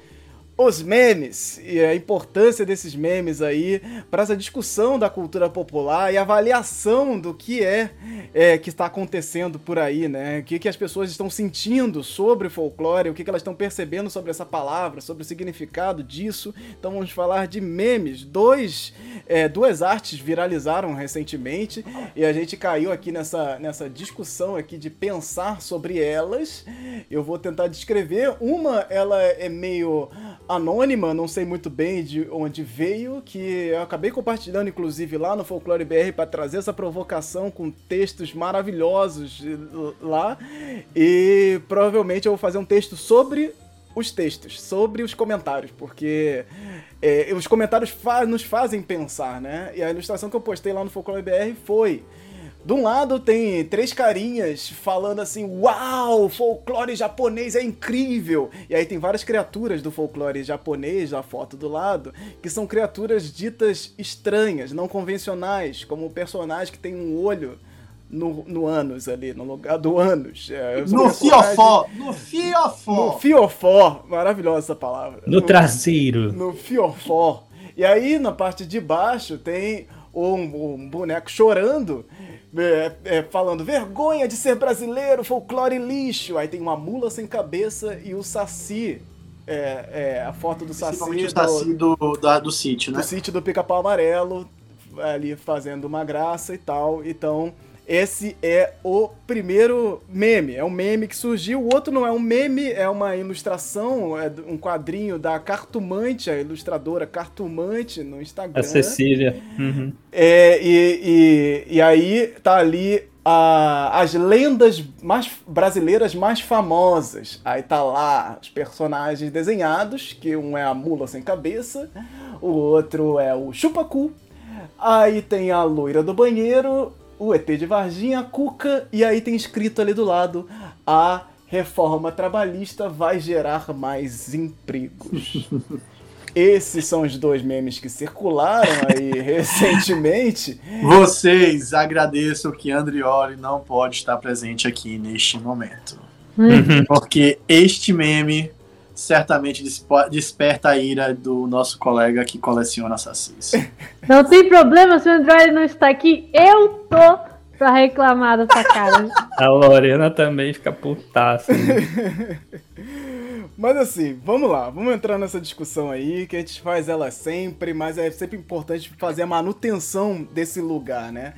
os memes e a importância desses memes aí para essa discussão da cultura popular e avaliação do que é, é, que está acontecendo por aí, né? O que, que as pessoas estão sentindo sobre folclore, o que, que elas estão percebendo sobre essa palavra, sobre o significado disso. Então vamos falar de memes. Dois, é, duas artes viralizaram recentemente e a gente caiu aqui nessa, nessa discussão aqui de pensar sobre elas. Eu vou tentar descrever. Uma, ela é meio anônima, não sei muito bem de onde veio, que eu acabei compartilhando inclusive lá no Folclore BR para trazer essa provocação com textos maravilhosos lá. E provavelmente eu vou fazer um texto sobre os textos, sobre os comentários, porque é, os comentários fa nos fazem pensar, né? E a ilustração que eu postei lá no Folclore BR foi de um lado tem três carinhas falando assim: Uau, folclore japonês é incrível! E aí tem várias criaturas do folclore japonês, na foto do lado, que são criaturas ditas estranhas, não convencionais, como o personagem que tem um olho no, no ânus ali, no lugar do ânus. É, no fiofó! No fiofó! No fiofó! Maravilhosa essa palavra. No, no traseiro. No fiofó. E aí, na parte de baixo, tem um, um boneco chorando é, é, falando vergonha de ser brasileiro, folclore lixo. Aí tem uma mula sem cabeça e o Saci. É, é a foto do Saci. O Saci do, do, do, do sítio, né? Do sítio do pica-pau amarelo, ali fazendo uma graça e tal. Então, esse é o primeiro meme. É um meme que surgiu. O outro não é um meme, é uma ilustração, é um quadrinho da Cartumante, a ilustradora Cartumante no Instagram. A Cecília. Uhum. É, e, e, e aí tá ali as lendas mais brasileiras mais famosas. Aí tá lá os personagens desenhados, que um é a mula sem cabeça, o outro é o chupacu. Aí tem a loira do banheiro, o ET de Varginha, a Cuca, e aí tem escrito ali do lado: a reforma trabalhista vai gerar mais empregos. [LAUGHS] Esses são os dois memes que circularam aí [LAUGHS] recentemente. Vocês agradeço que Andrioli não pode estar presente aqui neste momento. Uhum. Porque este meme certamente desperta a ira do nosso colega que coleciona assassinos. [LAUGHS] Não tem problema se o Android não está aqui, eu tô pra reclamar dessa cara. A Lorena também fica putaça. [LAUGHS] Mas assim, vamos lá, vamos entrar nessa discussão aí, que a gente faz ela sempre, mas é sempre importante fazer a manutenção desse lugar, né?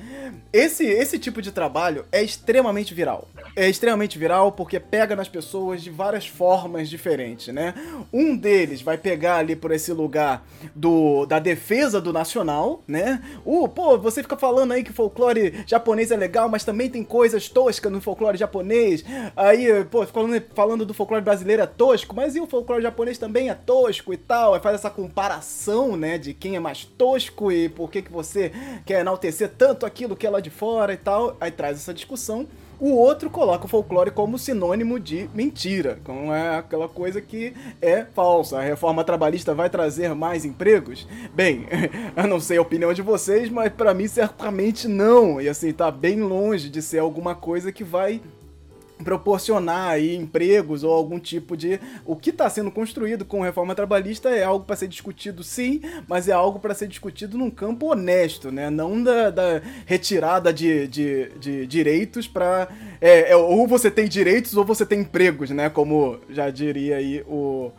Esse, esse tipo de trabalho é extremamente viral. É extremamente viral porque pega nas pessoas de várias formas diferentes, né? Um deles vai pegar ali por esse lugar do da defesa do nacional, né? Uh, pô, você fica falando aí que folclore japonês é legal, mas também tem coisas toscas no folclore japonês. Aí, pô, falando, falando do folclore brasileiro é tosco tosco, mas e o folclore japonês também é tosco e tal? Aí faz essa comparação, né, de quem é mais tosco e por que, que você quer enaltecer tanto aquilo que é lá de fora e tal. Aí traz essa discussão. O outro coloca o folclore como sinônimo de mentira, como é aquela coisa que é falsa. A reforma trabalhista vai trazer mais empregos? Bem, [LAUGHS] eu não sei a opinião de vocês, mas para mim certamente não. E assim, tá bem longe de ser alguma coisa que vai proporcionar aí empregos ou algum tipo de o que está sendo construído com reforma trabalhista é algo para ser discutido sim mas é algo para ser discutido num campo honesto né? Não da, da retirada de, de, de direitos para é, é, ou você tem direitos ou você tem empregos né? Como já diria aí o,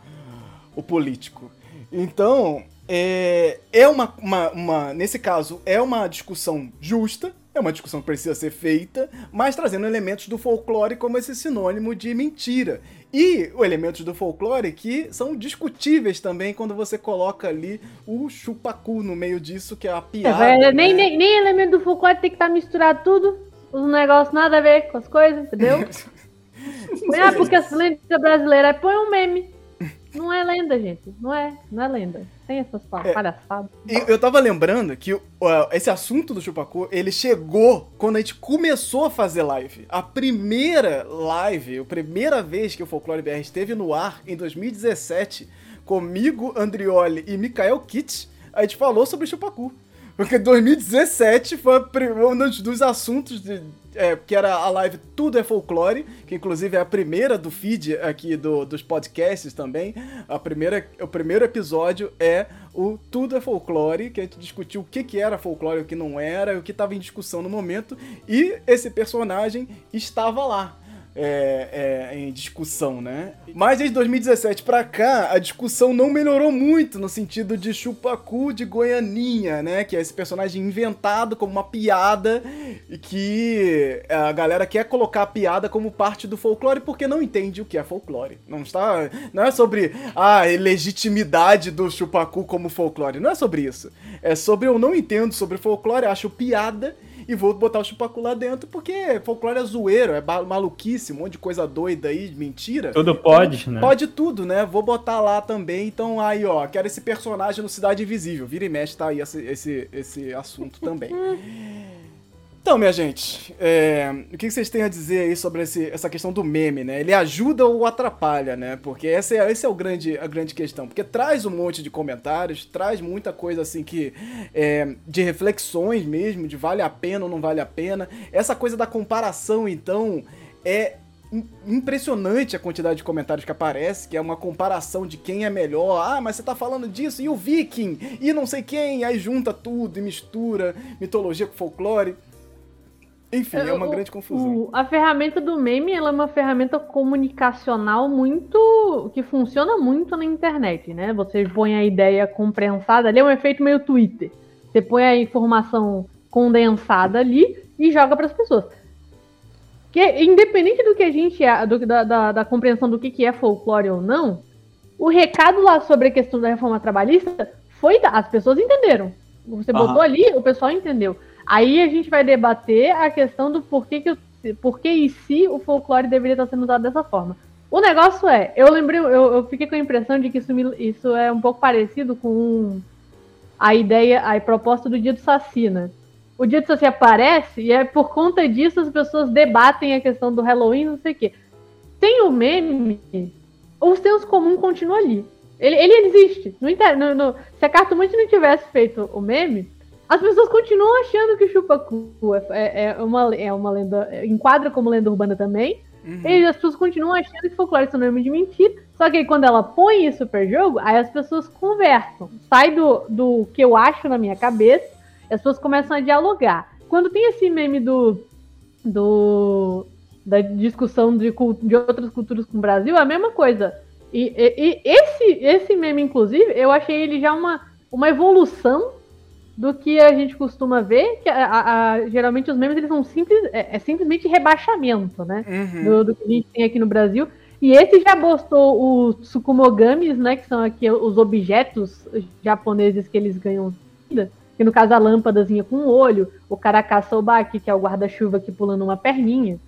o político. Então é, é uma, uma, uma nesse caso é uma discussão justa é uma discussão que precisa ser feita, mas trazendo elementos do folclore como esse sinônimo de mentira. E os elementos do folclore que são discutíveis também quando você coloca ali o chupacu no meio disso, que é a piada. É, né? nem, nem, nem elemento do folclore tem que estar tá misturado tudo, os negócios nada a ver com as coisas, entendeu? [LAUGHS] ah, porque a lenda brasileira põe um meme. Não é lenda, gente. Não é, não é lenda. Tem essas é, palhaçadas. Eu tava lembrando que uh, esse assunto do Chupacu, ele chegou quando a gente começou a fazer live. A primeira live, a primeira vez que o Folclore BR esteve no ar, em 2017, comigo, Andrioli e Mikael Kitts, a gente falou sobre o Chupacu. Porque 2017 foi um dos assuntos de, é, que era a live Tudo é Folclore, que inclusive é a primeira do feed aqui do, dos podcasts também. A primeira, o primeiro episódio é o Tudo é Folclore, que a gente discutiu o que, que era folclore, o que não era, o que estava em discussão no momento, e esse personagem estava lá é, é, em discussão, né? Mas desde 2017 pra cá, a discussão não melhorou muito no sentido de chupacu de Goianinha, né? Que é esse personagem inventado como uma piada e que a galera quer colocar a piada como parte do folclore porque não entende o que é folclore. Não está, não é sobre a legitimidade do chupacu como folclore, não é sobre isso. É sobre eu não entendo sobre folclore, acho piada e vou botar o chupacu lá dentro, porque folclore é zoeiro, é maluquice, um monte de coisa doida aí, mentira. Tudo pode, né? Pode tudo, né? Vou botar lá também. Então, aí, ó, quero esse personagem no Cidade Invisível. Vira e mexe, tá aí esse, esse, esse assunto também. [LAUGHS] Então, minha gente, é, o que vocês têm a dizer aí sobre esse, essa questão do meme, né? Ele ajuda ou atrapalha, né? Porque essa é, essa é o grande, a grande questão. Porque traz um monte de comentários, traz muita coisa assim que. É, de reflexões mesmo, de vale a pena ou não vale a pena. Essa coisa da comparação, então, é impressionante a quantidade de comentários que aparece, que é uma comparação de quem é melhor. Ah, mas você tá falando disso, e o Viking, e não sei quem, aí junta tudo e mistura mitologia com folclore. Enfim, é uma o, grande confusão. O, a ferramenta do meme ela é uma ferramenta comunicacional muito. que funciona muito na internet, né? Você põe a ideia comprensada ali, é um efeito meio Twitter. Você põe a informação condensada ali e joga para as pessoas. Que, independente do que a gente. Do, da, da, da compreensão do que, que é folclore ou não, o recado lá sobre a questão da reforma trabalhista foi. As pessoas entenderam. Você botou uhum. ali, o pessoal entendeu. Aí a gente vai debater a questão do porquê que, porquê e se o folclore deveria estar sendo usado dessa forma. O negócio é, eu lembrei, eu, eu fiquei com a impressão de que isso, isso é um pouco parecido com a ideia, a proposta do dia do Saci, né? O dia do Saci aparece e é por conta disso as pessoas debatem a questão do Halloween, não sei o quê. Sem o meme, o senso comum continua ali. Ele, ele existe. No, no, se a Cartomante não tivesse feito o meme, as pessoas continuam achando que o Chupacu é, é, é, uma, é uma lenda. enquadra como lenda urbana também. Uhum. E as pessoas continuam achando que folclore é sinônimo de mentira. Só que aí, quando ela põe isso super jogo, aí as pessoas conversam. Sai do, do que eu acho na minha cabeça, e as pessoas começam a dialogar. Quando tem esse meme do. do da discussão de, de outras culturas com o Brasil, é a mesma coisa. E, e, e esse, esse meme, inclusive, eu achei ele já uma, uma evolução do que a gente costuma ver, que a, a, geralmente os memes eles são simples, é, é simplesmente rebaixamento, né? Uhum. Do, do, que a gente tem aqui no Brasil. E esse já postou os Tsukumogamis, né? Que são aqui os objetos japoneses que eles ganham vida. Que no caso a lâmpadazinha com um olho, o Karakasobaki, que é o guarda-chuva aqui pulando uma perninha.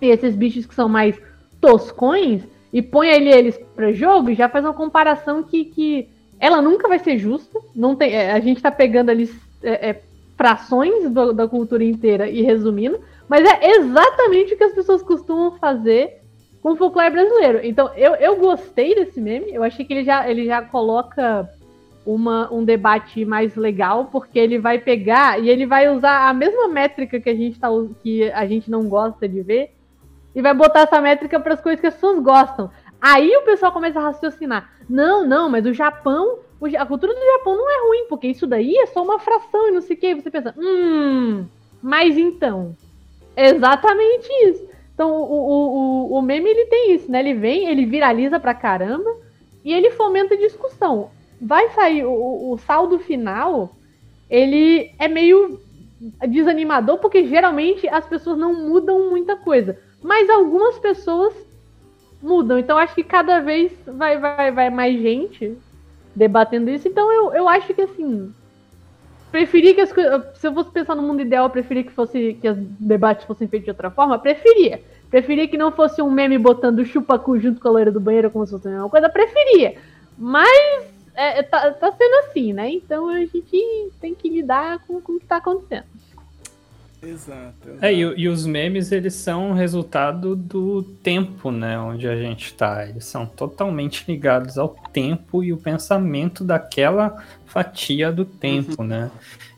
E esses bichos que são mais toscões, e põe ele, eles para jogo e já faz uma comparação que, que ela nunca vai ser justa. Não tem, é, a gente tá pegando ali é, é, frações do, da cultura inteira e resumindo, mas é exatamente o que as pessoas costumam fazer com o folclore brasileiro. Então, eu, eu gostei desse meme, eu achei que ele já, ele já coloca uma, um debate mais legal, porque ele vai pegar e ele vai usar a mesma métrica que a gente, tá, que a gente não gosta de ver, e vai botar essa métrica para as coisas que as pessoas gostam. Aí o pessoal começa a raciocinar. Não, não, mas o Japão, a cultura do Japão não é ruim, porque isso daí é só uma fração e não sei o que. Você pensa, hum, mas então. Exatamente isso. Então o, o, o, o meme ele tem isso, né? Ele vem, ele viraliza pra caramba e ele fomenta discussão. Vai sair o, o saldo final, ele é meio desanimador, porque geralmente as pessoas não mudam muita coisa. Mas algumas pessoas mudam. Então acho que cada vez vai, vai, vai mais gente debatendo isso. Então eu, eu acho que assim. Preferia que as coisas. Se eu fosse pensar no mundo ideal, eu preferia que fosse que os debates fossem feitos de outra forma. Preferia. Preferia que não fosse um meme botando chupacu junto com a loira do banheiro como se fosse a mesma coisa. Preferia. Mas é, tá, tá sendo assim, né? Então a gente tem que lidar com, com o que tá acontecendo. Exato. exato. É, e, e, os memes, eles são resultado do tempo, né? Onde a gente tá. Eles são totalmente ligados ao tempo e o pensamento daquela fatia do tempo, uhum. né?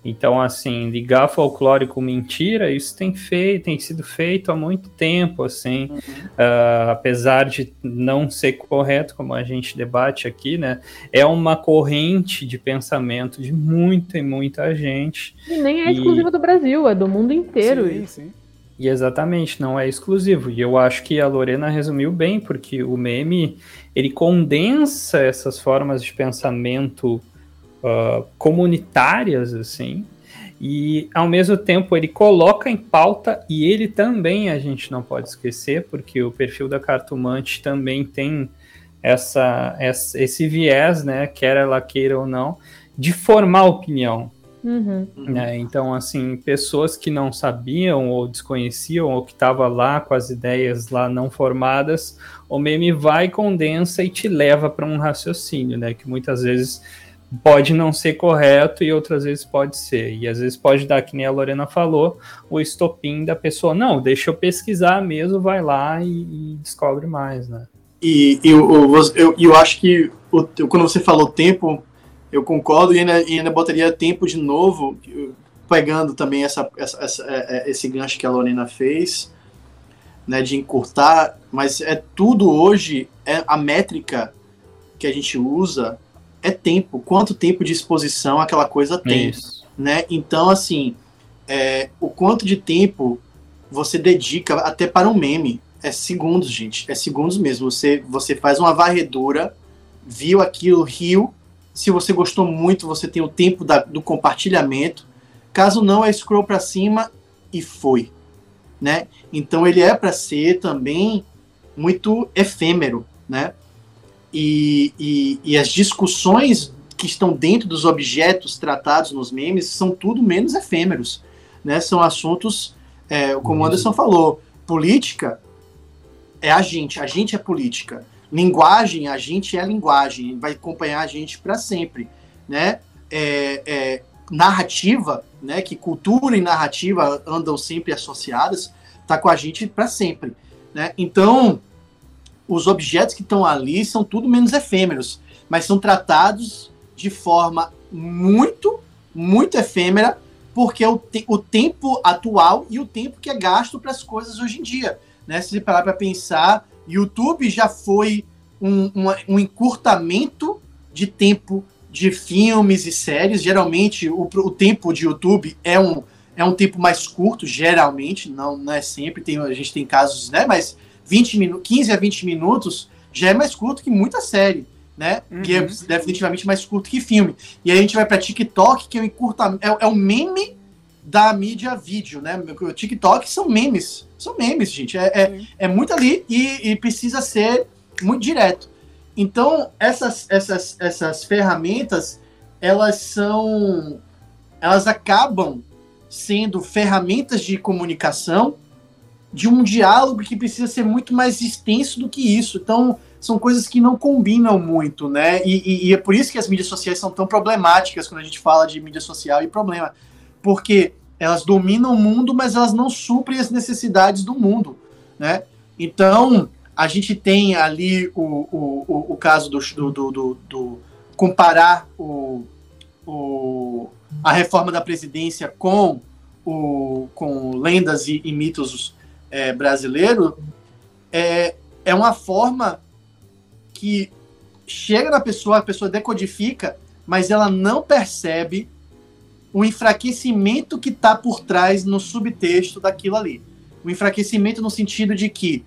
Então, assim, ligar folclore com mentira, isso tem feito, tem sido feito há muito tempo, assim, uhum. uh, apesar de não ser correto, como a gente debate aqui, né? É uma corrente de pensamento de muita e muita gente. E nem é exclusiva do Brasil, é do mundo inteiro sim, isso. Sim. E exatamente, não é exclusivo. E eu acho que a Lorena resumiu bem, porque o meme ele condensa essas formas de pensamento uh, comunitárias, assim, e ao mesmo tempo ele coloca em pauta, e ele também a gente não pode esquecer, porque o perfil da Cartomante também tem essa, essa, esse viés, né, quer ela queira ou não, de formar opinião. Uhum. Né? Então, assim, pessoas que não sabiam ou desconheciam ou que estavam lá com as ideias lá não formadas, o meme vai, condensa e te leva para um raciocínio, né? Que muitas vezes pode não ser correto e outras vezes pode ser. E às vezes pode dar, que nem a Lorena falou, o estopim da pessoa, não, deixa eu pesquisar mesmo, vai lá e, e descobre mais, né? E eu, eu, eu, eu acho que o, quando você falou tempo, eu concordo e ainda, e ainda botaria tempo de novo, pegando também essa, essa, essa, é, é, esse gancho que a Lorena fez, né, de encurtar, mas é tudo hoje, é a métrica que a gente usa é tempo. Quanto tempo de exposição aquela coisa tem. Isso. Né? Então, assim, é, o quanto de tempo você dedica até para um meme. É segundos, gente. É segundos mesmo. Você, você faz uma varredura, viu aquilo, riu. Se você gostou muito, você tem o tempo da, do compartilhamento. Caso não, é scroll para cima e foi. Né? Então ele é para ser também muito efêmero, né? E, e, e, as discussões que estão dentro dos objetos tratados nos memes são tudo menos efêmeros. Né? São assuntos, é, como o Anderson falou, política é a gente, a gente é política. Linguagem, a gente é linguagem, vai acompanhar a gente para sempre. Né? É, é, narrativa, né, que cultura e narrativa andam sempre associadas, tá com a gente para sempre. Né? Então, os objetos que estão ali são tudo menos efêmeros, mas são tratados de forma muito, muito efêmera, porque é o, te o tempo atual e o tempo que é gasto para as coisas hoje em dia. Né? Se parar para pensar, YouTube já foi um, um, um, encurtamento de tempo de filmes e séries. Geralmente, o, o tempo de YouTube é um, é um tempo mais curto, geralmente, não, não é sempre, tem, a gente tem casos, né? Mas 20 minutos, 15 a 20 minutos já é mais curto que muita série, né? Uhum. Que é definitivamente mais curto que filme. E aí a gente vai para TikTok, que é o encurta, é, é o meme da mídia vídeo, né? O TikTok são memes. São memes, gente. É, é, é muito ali e, e, precisa ser muito direto. Então, essas, essas, essas ferramentas, elas são. Elas acabam sendo ferramentas de comunicação de um diálogo que precisa ser muito mais extenso do que isso. Então, são coisas que não combinam muito, né? E, e, e, é por isso que as mídias sociais são tão problemáticas quando a gente fala de mídia social e problema. Porque elas dominam o mundo, mas elas não suprem as necessidades do mundo, né? Então, a gente tem ali o, o, o, o caso do, do, do, do comparar o, o, a reforma da presidência com, o, com lendas e, e mitos é, é, é uma forma que chega na pessoa, a pessoa decodifica, mas ela não percebe o enfraquecimento que está por trás no subtexto daquilo ali. O enfraquecimento no sentido de que,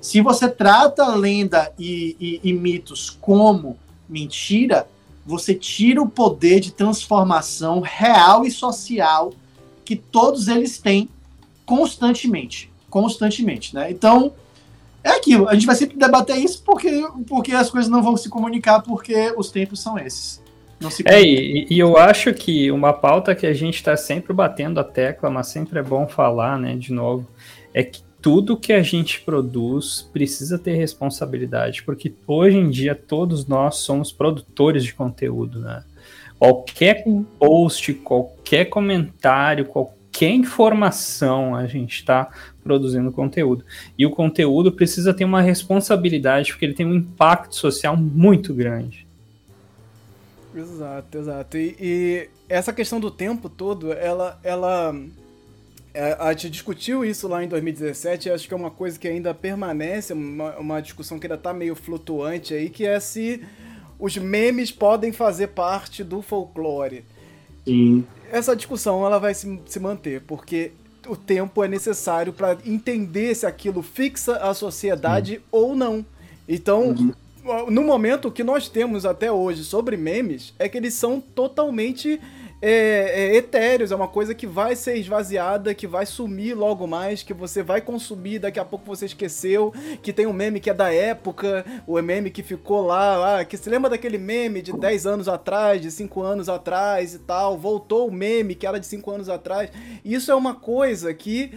se você trata lenda e, e, e mitos como mentira, você tira o poder de transformação real e social que todos eles têm constantemente. Constantemente, né? Então, é aquilo. A gente vai sempre debater isso porque, porque as coisas não vão se comunicar, porque os tempos são esses. É, e, e, eu acho que uma pauta que a gente está sempre batendo a tecla, mas sempre é bom falar, né, de novo, é que tudo que a gente produz precisa ter responsabilidade, porque hoje em dia todos nós somos produtores de conteúdo, né? Qualquer post, qualquer comentário, qualquer informação, a gente está produzindo conteúdo. E o conteúdo precisa ter uma responsabilidade, porque ele tem um impacto social muito grande. Exato, exato. E, e essa questão do tempo todo, ela, ela é, a gente discutiu isso lá em 2017 e acho que é uma coisa que ainda permanece, uma, uma discussão que ainda está meio flutuante aí, que é se os memes podem fazer parte do folclore. Sim. Essa discussão ela vai se, se manter, porque o tempo é necessário para entender se aquilo fixa a sociedade ou não. Então, uhum. No momento, o que nós temos até hoje sobre memes é que eles são totalmente é, é, etéreos, é uma coisa que vai ser esvaziada, que vai sumir logo mais, que você vai consumir, daqui a pouco você esqueceu, que tem um meme que é da época, o meme que ficou lá, ah, que se lembra daquele meme de 10 anos atrás, de 5 anos atrás e tal, voltou o meme que era de 5 anos atrás. Isso é uma coisa que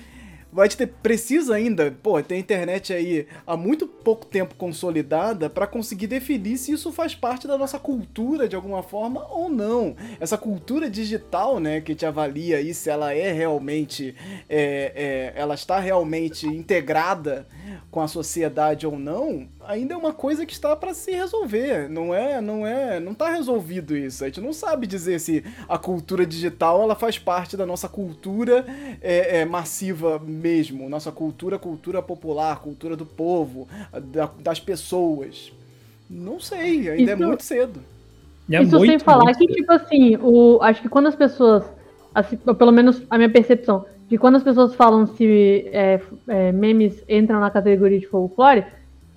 vai ter precisa ainda, pô, ter internet aí há muito pouco tempo consolidada para conseguir definir se isso faz parte da nossa cultura de alguma forma ou não. Essa cultura digital, né, que te avalia aí se ela é realmente, é, é, ela está realmente integrada com a sociedade ou não, ainda é uma coisa que está para se resolver. Não é, não é, não está resolvido isso. A gente não sabe dizer se a cultura digital ela faz parte da nossa cultura é, é, massiva mesmo, nossa cultura, cultura popular, cultura do povo, da, das pessoas. Não sei, ainda é isso, é muito cedo. É isso muito, sem falar que, cedo. tipo assim, o, acho que quando as pessoas, assim, pelo menos a minha percepção, de quando as pessoas falam se é, é, memes entram na categoria de folclore,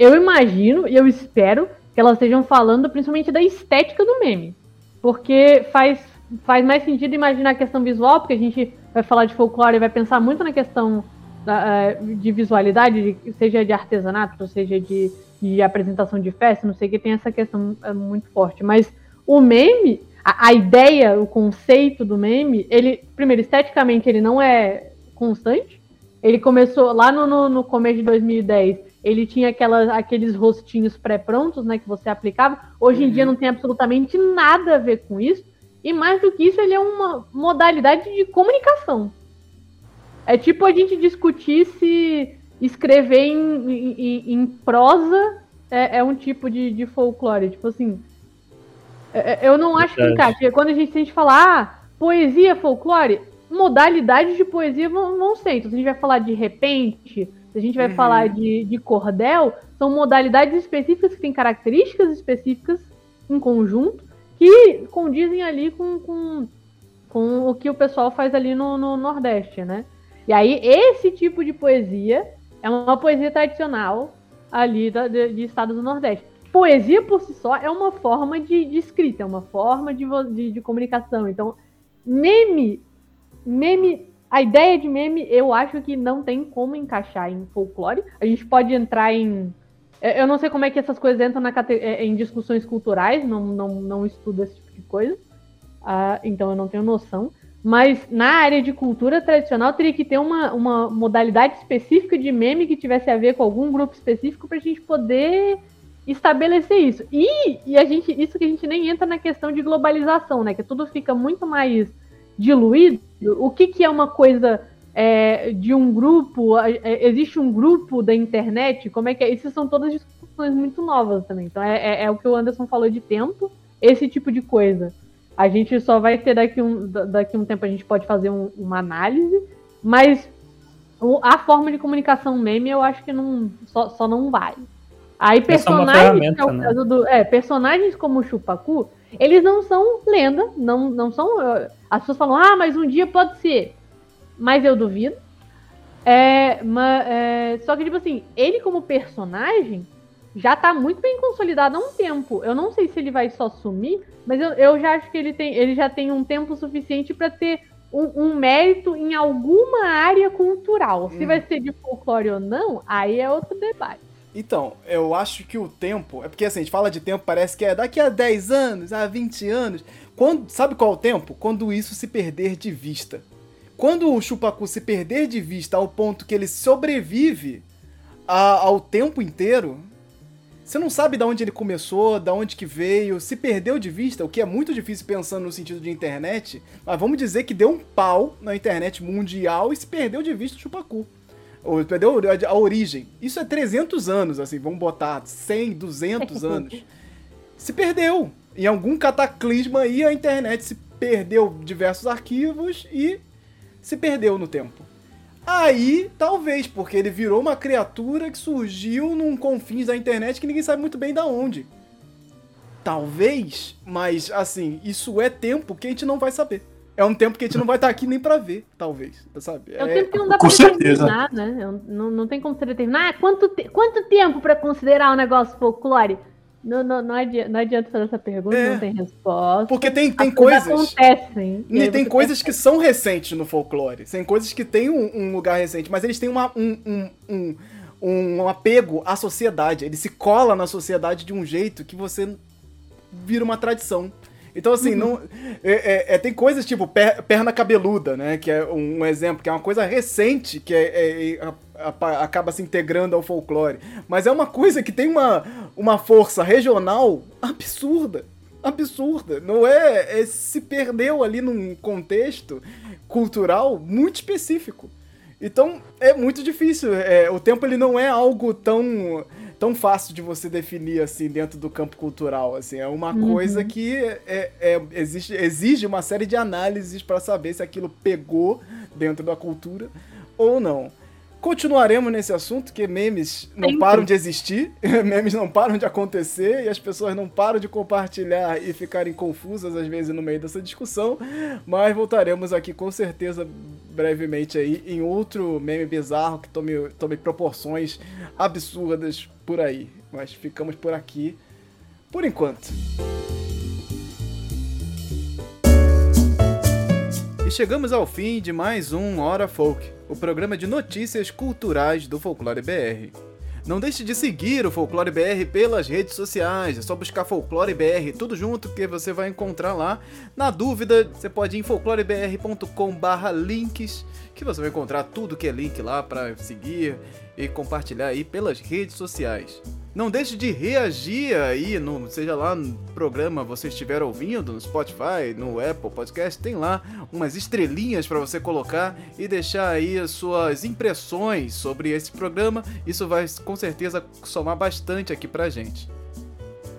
eu imagino e eu espero que elas estejam falando principalmente da estética do meme. Porque faz, faz mais sentido imaginar a questão visual, porque a gente vai falar de folclore e vai pensar muito na questão da, é, de visualidade, de, seja de artesanato, seja de, de apresentação de festa, não sei que tem essa questão é, muito forte. Mas o meme, a, a, ideia, o conceito do meme, ele, primeiro, esteticamente, ele não é constante. Ele começou lá no, no, no começo de 2010 ele tinha aquelas, aqueles rostinhos pré-prontos, né, que você aplicava. Hoje em dia uhum. não tem absolutamente nada a ver com isso. E mais do que isso, ele é uma modalidade de comunicação. É tipo a gente discutir se escrever em, em, em prosa é, é, um tipo de, de folclore. Tipo assim, é, é eu não acho que encaixe. Quando a gente, a gente fala, ah, poesia, folclore, modalidades de poesia vão, vão ser. Então, se a gente vai falar de repente, se a gente vai uhum. falar de, de cordel, são modalidades específicas que têm características específicas em conjunto que condizem ali com, com, com o que o pessoal faz ali no, no Nordeste, né? E aí, esse tipo de poesia é uma poesia tradicional ali da, de, de, estados do Nordeste. Poesia por si só é uma forma de, de escrita, é uma forma de, de, de comunicação. Então, meme, meme a ideia de meme, eu acho que não tem como encaixar em folclore. A gente pode entrar em. Eu não sei como é que essas coisas entram na cate... É, em discussões culturais, não, não, não estudo esse tipo de coisa. Uh, então eu não tenho noção. Mas na área de cultura tradicional teria que ter uma, uma modalidade específica de meme que tivesse a ver com algum grupo específico para a gente poder estabelecer isso. E, e a gente, isso que a gente nem entra na questão de globalização, né? Que tudo fica muito mais diluído, o que, que é uma coisa é, de um grupo, é, existe um grupo da internet, como é que é? Essas são todas discussões muito novas também. Então é, é, é, o que o Anderson falou de tempo, esse tipo de coisa. A gente só vai ter daqui um, daqui um tempo, a gente pode fazer um, uma análise, mas A forma de comunicação meme eu acho que não, só, só não vai. Aí É personagens, é o né? do, é, personagens como o Chupacu, eles não são lenda, não, não são. As pessoas falam, ah, mas um dia pode ser. Mas eu duvido. É, é, só que, tipo assim, ele como personagem já tá muito bem consolidado há um tempo. Eu não sei se ele vai só sumir, mas eu, eu já acho que ele, tem, ele já tem um tempo suficiente pra ter um, um mérito em alguma área cultural. Se Hum. vai ser de folclore ou não, aí é outro debate. Então, eu acho que o tempo. É porque assim, a gente fala de tempo, parece que é daqui a 10 anos, a 20 anos. Quando, sabe qual é o tempo? Quando isso se perder de vista. Quando o Chupacu se perder de vista ao ponto que ele sobrevive a- ao tempo inteiro, você não sabe de onde ele começou, de onde que veio, se perdeu de vista, o que é muito difícil pensando no sentido de internet, mas vamos dizer que deu um pau na internet mundial e se perdeu de vista o Chupacu. Ou perdeu a- a origem. Isso é 300 anos, assim, vamos botar 100, 200 [LAUGHS] anos. Se perdeu. Em algum cataclisma aí a internet se perdeu diversos arquivos e se perdeu no tempo. Aí, talvez, porque ele virou uma criatura que surgiu num confins da internet que ninguém sabe muito bem da onde. Talvez, mas assim, isso é tempo que a gente não vai saber. É um tempo que a gente não vai estar aqui nem pra ver, talvez, sabe? É o tempo que não dá com pra certeza. determinar, né? Não, não tem como você determinar. Ah, quanto, te- quanto tempo pra considerar um negócio folclore? Não, não, não, adianta, não adianta fazer essa pergunta, É. não tem resposta. Porque tem, tem As coisas acontecem. E tem coisas que são recentes no folclore. Tem coisas que têm um, um lugar recente, mas eles têm uma, um, um, um, um apego à sociedade. Ele se cola na sociedade de um jeito que você vira uma tradição. Então, assim, não. É, é- é- tem coisas tipo per- perna cabeluda, né? Que é um exemplo, que é uma coisa recente que é- é- é- a- a- acaba se integrando ao folclore. Mas é uma coisa que tem uma, uma força regional absurda. Absurda. Não é, é. Se perdeu ali num contexto cultural muito específico. Então é muito difícil. É, o tempo ele não é algo tão, tão fácil de você definir assim dentro do campo cultural. Assim, é uma coisa que é, é- existe, exige uma série de análises para saber se aquilo pegou dentro da cultura ou não. Continuaremos nesse assunto, que memes não Sempre. param de existir, [LAUGHS] memes não param de acontecer e as pessoas não param de compartilhar e ficarem confusas às vezes no meio dessa discussão. Mas voltaremos aqui com certeza brevemente aí em outro meme bizarro que tome, tome proporções absurdas por aí. Mas ficamos por aqui por enquanto. Chegamos ao fim de mais um Hora Folk, o programa de notícias culturais do Folclore BR. Não deixe de seguir o Folclore BR pelas redes sociais, é só buscar Folclore BR tudo junto que você vai encontrar lá. Na dúvida, você pode ir em folclorebr.com/links, que você vai encontrar tudo que é link lá para seguir e compartilhar aí pelas redes sociais. Não deixe de reagir aí, no, seja lá no programa você estiver ouvindo, no Spotify, no Apple Podcast, tem lá umas estrelinhas para você colocar e deixar aí as suas impressões sobre esse programa. Isso vai com certeza somar bastante aqui pra gente.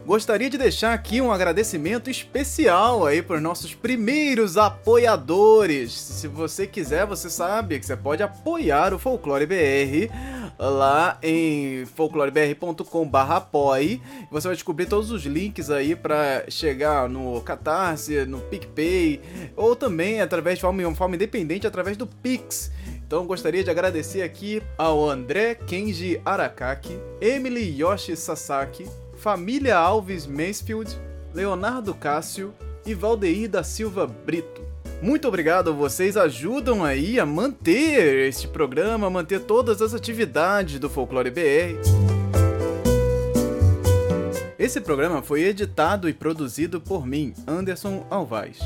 Gostaria de deixar aqui um agradecimento especial aí para os nossos primeiros apoiadores. Se você quiser, você sabe que você pode apoiar o Folclore BR lá em folclorebr.com/apoie. Você vai descobrir todos os links aí para chegar no Catarse, no PicPay ou também através de forma, forma independente através do Pix. Então gostaria de agradecer aqui ao André Kenji Arakaki, Emily Yoshi Sasaki, Família Alves Mansfield, Leonardo Cássio e Valdeir da Silva Brito. Muito obrigado, vocês ajudam aí a manter este programa, manter todas as atividades do Folclore BR. Esse programa foi editado e produzido por mim, Anderson Alvaz.